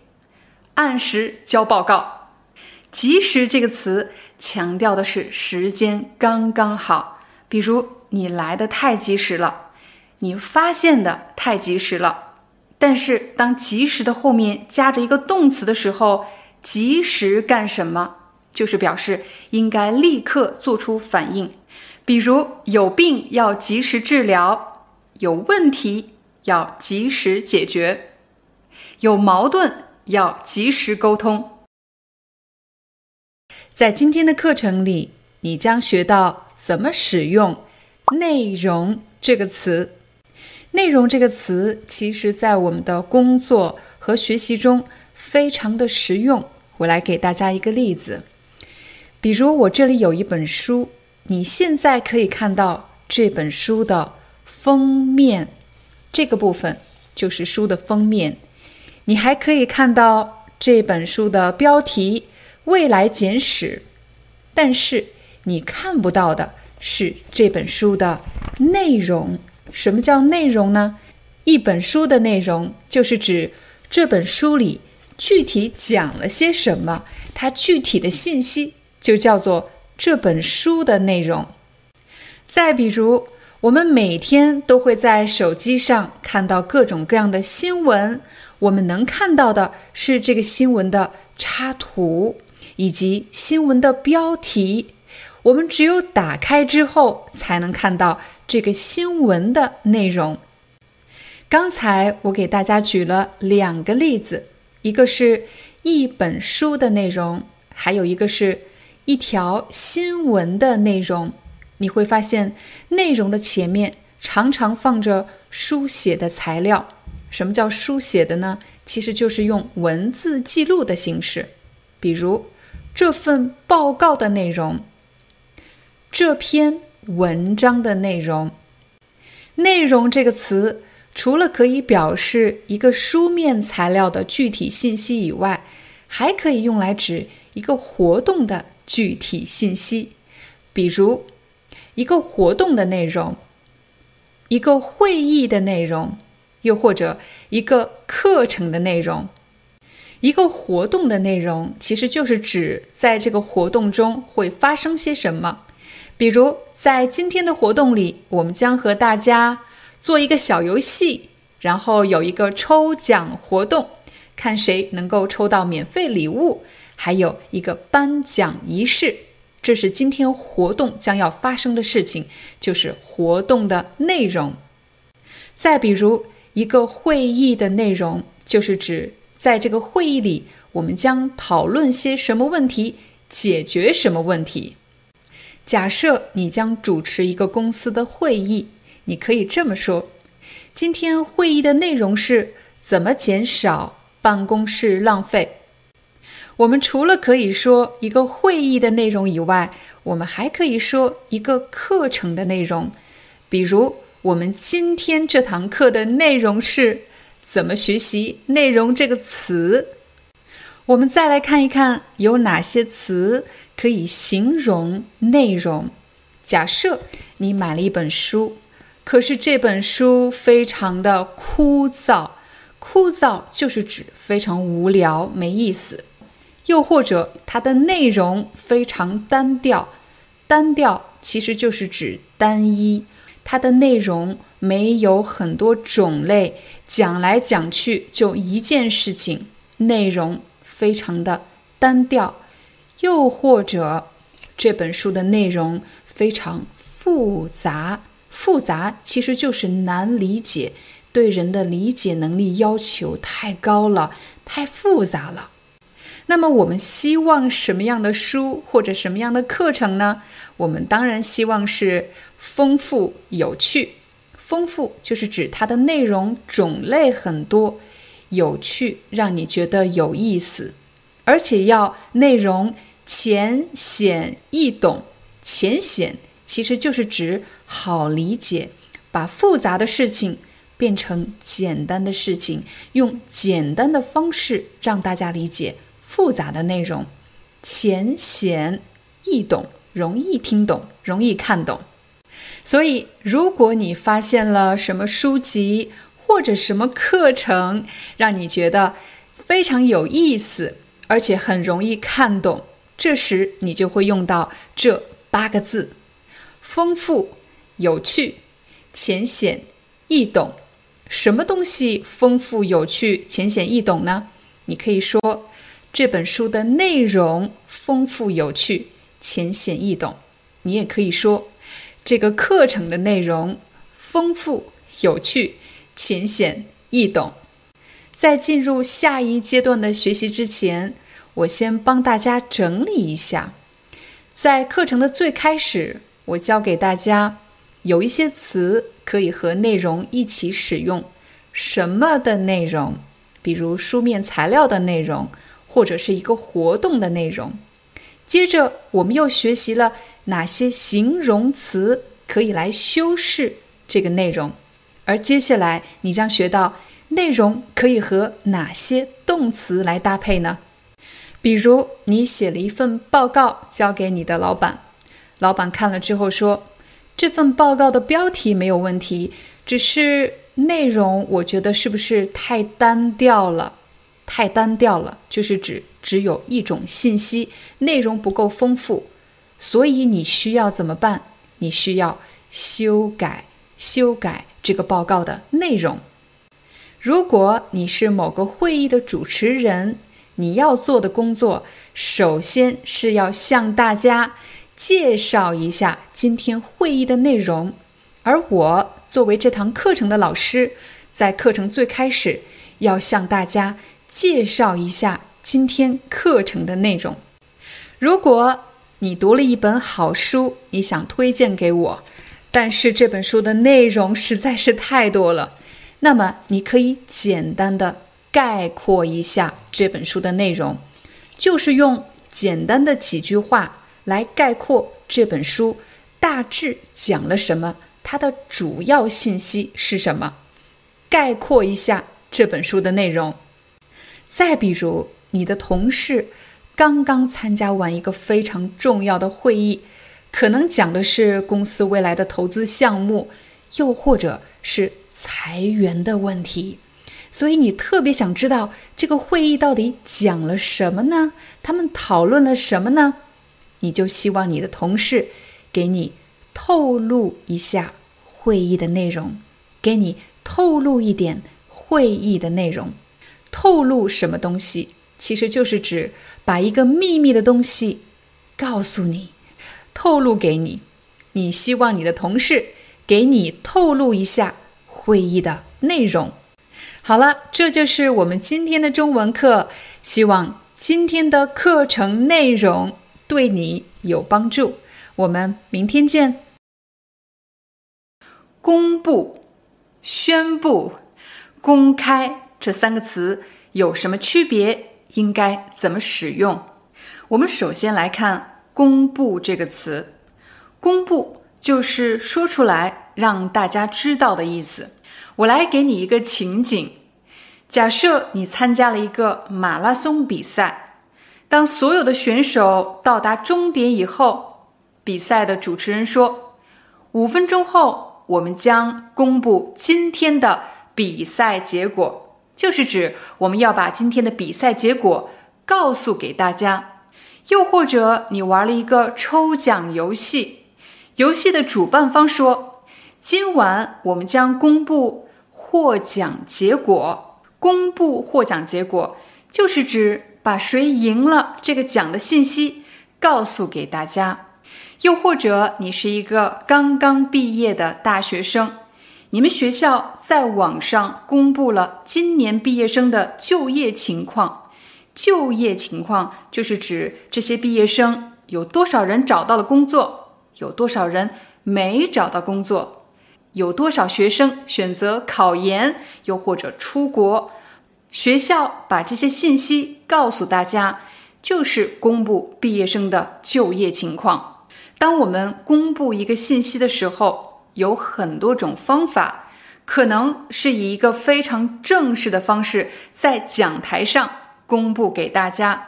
按时交报告。及时这个词强调的是时间刚刚好，比如你来的太及时了，你发现的太及时了。但是当及时的后面加着一个动词的时候，及时干什么就是表示应该立刻做出反应。比如有病要及时治疗，有问题要及时解决，有矛盾要及时沟通。在今天的课程里，你将学到怎么使用“内容”这个词。内容这个词，其实在我们的工作和学习中非常的实用。我来给大家一个例子，比如我这里有一本书，你现在可以看到这本书的封面，这个部分就是书的封面。你还可以看到这本书的标题《未来简史》，但是你看不到的是这本书的内容。什么叫内容呢？一本书的内容就是指这本书里具体讲了些什么，它具体的信息就叫做这本书的内容。再比如，我们每天都会在手机上看到各种各样的新闻，我们能看到的是这个新闻的插图以及新闻的标题。我们只有打开之后，才能看到这个新闻的内容。刚才我给大家举了两个例子，一个是一本书的内容，还有一个是一条新闻的内容。你会发现，内容的前面常常放着书写的材料。什么叫书写的呢？其实就是用文字记录的形式，比如这份报告的内容。这篇文章的内容，“内容”这个词除了可以表示一个书面材料的具体信息以外，还可以用来指一个活动的具体信息，比如一个活动的内容、一个会议的内容，又或者一个课程的内容。一个活动的内容其实就是指在这个活动中会发生些什么。比如，在今天的活动里，我们将和大家做一个小游戏，然后有一个抽奖活动，看谁能够抽到免费礼物，还有一个颁奖仪式。这是今天活动将要发生的事情，就是活动的内容。再比如，一个会议的内容，就是指在这个会议里，我们将讨论些什么问题，解决什么问题。假设你将主持一个公司的会议，你可以这么说：今天会议的内容是怎么减少办公室浪费。我们除了可以说一个会议的内容以外，我们还可以说一个课程的内容。比如，我们今天这堂课的内容是怎么学习“内容”这个词。我们再来看一看有哪些词。可以形容内容。假设你买了一本书，可是这本书非常的枯燥，枯燥就是指非常无聊、没意思。又或者它的内容非常单调，单调其实就是指单一，它的内容没有很多种类，讲来讲去就一件事情，内容非常的单调。又或者，这本书的内容非常复杂，复杂其实就是难理解，对人的理解能力要求太高了，太复杂了。那么，我们希望什么样的书或者什么样的课程呢？我们当然希望是丰富有趣。丰富就是指它的内容种类很多，有趣让你觉得有意思，而且要内容。浅显易懂，浅显其实就是指好理解，把复杂的事情变成简单的事情，用简单的方式让大家理解复杂的内容。浅显易懂，容易听懂，容易看懂。所以，如果你发现了什么书籍或者什么课程，让你觉得非常有意思，而且很容易看懂。这时你就会用到这八个字：丰富、有趣、浅显、易懂。什么东西丰富、有趣、浅显易懂呢？你可以说，这本书的内容丰富有趣、浅显易懂。你也可以说，这个课程的内容丰富有趣、浅显易懂。在进入下一阶段的学习之前，我先帮大家整理一下。在课程的最开始，我教给大家有一些词可以和内容一起使用。什么的内容？比如书面材料的内容，或者是一个活动的内容。接着，我们又学习了哪些形容词可以来修饰这个内容。而接下来，你将学到内容可以和哪些动词来搭配呢？比如，你写了一份报告交给你的老板，老板看了之后说：“这份报告的标题没有问题，只是……”内容我觉得是不是太单调了？太单调了，就是指只有一种信息，内容不够丰富，所以你需要怎么办？你需要修改修改这个报告的内容。如果你是某个会议的主持人，你要做的工作，首先是要向大家介绍一下今天会议的内容。而我作为这堂课程的老师，在课程最开始要向大家介绍一下今天课程的内容。如果你读了一本好书，你想推荐给我，但是这本书的内容实在是太多了，那么你可以简单的概括一下这本书的内容，就是用简单的几句话来概括这本书大致讲了什么。它的主要信息是什么？概括一下这本书的内容。再比如，你的同事刚刚参加完一个非常重要的会议，可能讲的是公司未来的投资项目，又或者是裁员的问题，所以你特别想知道这个会议到底讲了什么呢？他们讨论了什么呢？你就希望你的同事给你。透露一下会议的内容，给你透露一点会议的内容。透露什么东西，其实就是指把一个秘密的东西告诉你，透露给你。你希望你的同事给你透露一下会议的内容。好了，这就是我们今天的中文课。希望今天的课程内容对你有帮助。我们明天见。公布、宣布、公开这三个词有什么区别？应该怎么使用？我们首先来看“公布”这个词。公布就是说出来让大家知道的意思。我来给你一个情景：假设你参加了一个马拉松比赛，当所有的选手到达终点以后。比赛的主持人说：“五分钟后，我们将公布今天的比赛结果，就是指我们要把今天的比赛结果告诉给大家。又或者，你玩了一个抽奖游戏，游戏的主办方说：今晚我们将公布获奖结果。公布获奖结果，就是指把谁赢了这个奖的信息告诉给大家。”又或者你是一个刚刚毕业的大学生，你们学校在网上公布了今年毕业生的就业情况。就业情况就是指这些毕业生有多少人找到了工作，有多少人没找到工作，有多少学生选择考研，又或者出国。学校把这些信息告诉大家，就是公布毕业生的就业情况。当我们公布一个信息的时候，有很多种方法，可能是以一个非常正式的方式在讲台上公布给大家，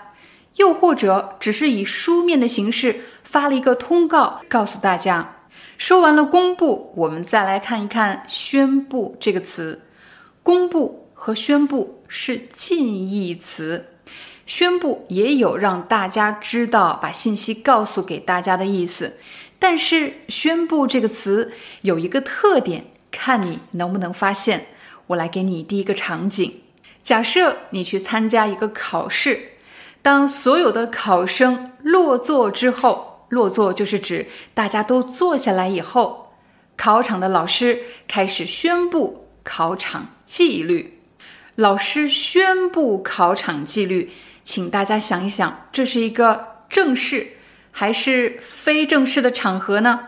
又或者只是以书面的形式发了一个通告告诉大家。说完了公布，我们再来看一看“宣布”这个词。公布和宣布是近义词。宣布也有让大家知道、把信息告诉给大家的意思，但是“宣布”这个词有一个特点，看你能不能发现。我来给你第一个场景：假设你去参加一个考试，当所有的考生落座之后，落座就是指大家都坐下来以后，考场的老师开始宣布考场纪律。老师宣布考场纪律，请大家想一想，这是一个正式还是非正式的场合呢？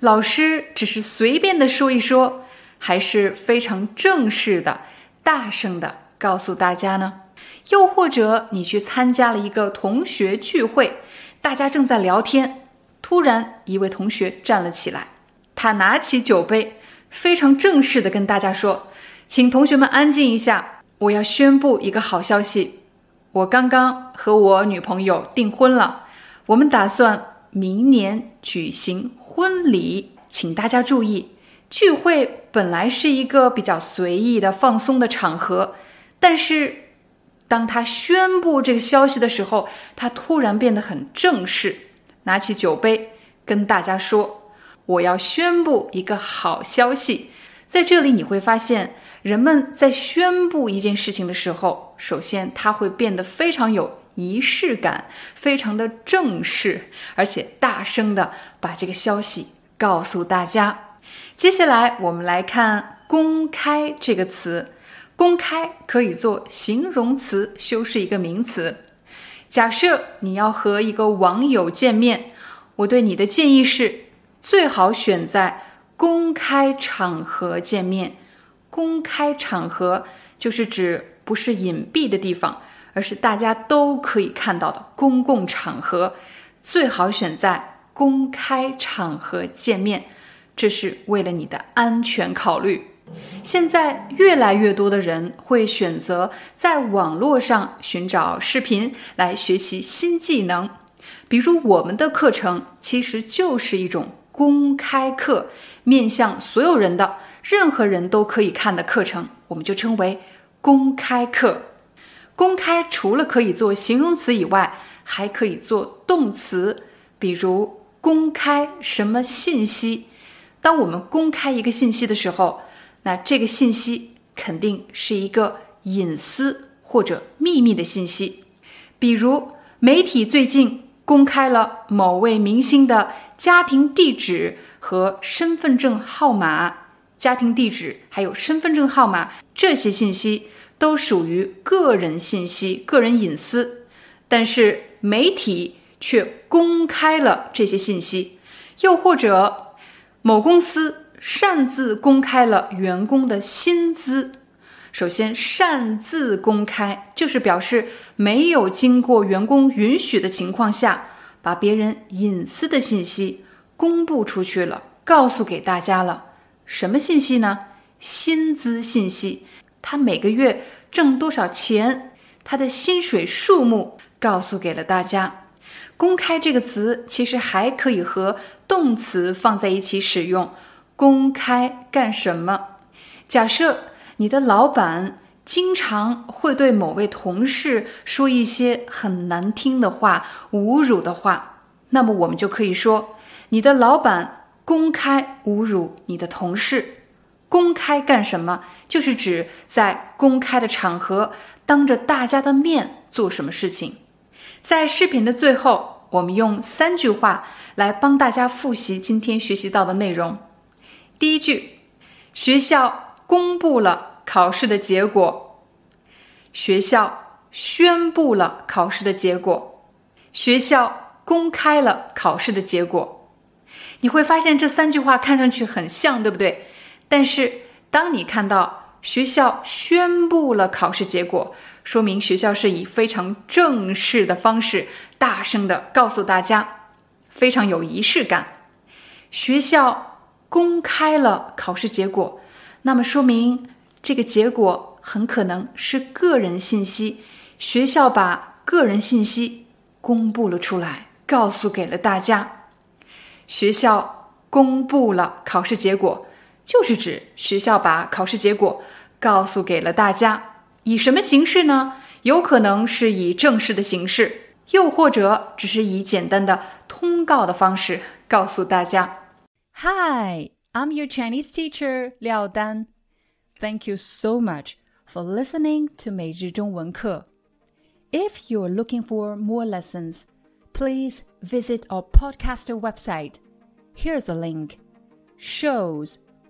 老师只是随便的说一说，还是非常正式的、大声的告诉大家呢？又或者你去参加了一个同学聚会，大家正在聊天，突然一位同学站了起来，他拿起酒杯，非常正式的跟大家说：“请同学们安静一下，我要宣布一个好消息，我刚刚和我女朋友订婚了，我们打算明年举行。”婚礼，请大家注意，聚会本来是一个比较随意的、放松的场合，但是当他宣布这个消息的时候，他突然变得很正式，拿起酒杯跟大家说：“我要宣布一个好消息。”在这里你会发现，人们在宣布一件事情的时候，首先他会变得非常有。仪式感非常的正式，而且大声的把这个消息告诉大家。接下来我们来看“公开”这个词，“公开”可以做形容词修饰一个名词。假设你要和一个网友见面，我对你的建议是，最好选在公开场合见面。公开场合就是指不是隐蔽的地方。而是大家都可以看到的公共场合，最好选在公开场合见面，这是为了你的安全考虑。现在越来越多的人会选择在网络上寻找视频来学习新技能，比如我们的课程其实就是一种公开课，面向所有人的，任何人都可以看的课程，我们就称为公开课。公开除了可以做形容词以外，还可以做动词，比如公开什么信息。当我们公开一个信息的时候，那这个信息肯定是一个隐私或者秘密的信息。比如媒体最近公开了某位明星的家庭地址和身份证号码，家庭地址还有身份证号码这些信息。都属于个人信息、个人隐私，但是媒体却公开了这些信息。又或者，某公司擅自公开了员工的薪资。首先，擅自公开就是表示没有经过员工允许的情况下，把别人隐私的信息公布出去了，告诉给大家了。什么信息呢？薪资信息。他每个月挣多少钱？他的薪水数目告诉给了大家。公开这个词其实还可以和动词放在一起使用。公开干什么？假设你的老板经常会对某位同事说一些很难听的话、侮辱的话，那么我们就可以说你的老板公开侮辱你的同事。公开干什么？就是指在公开的场合，当着大家的面做什么事情。在视频的最后，我们用三句话来帮大家复习今天学习到的内容。第一句，学校公布了考试的结果。学校宣布了考试的结果。学校公开了考试的结果。你会发现这三句话看上去很像，对不对？但是，当你看到学校宣布了考试结果，说明学校是以非常正式的方式，大声的告诉大家，非常有仪式感。学校公开了考试结果，那么说明这个结果很可能是个人信息，学校把个人信息公布了出来，告诉给了大家。学校公布了考试结果。就是指学校把考试结果告诉给了大家，以什么形式呢？有可能是以正式的形式，又或者只是以简单的通告的方式告诉大家。Hi, I'm your Chinese teacher 廖丹。Thank you so much for listening to 每日中文课。 If you're looking for more lessons, please visit our podcaster website. Here's a link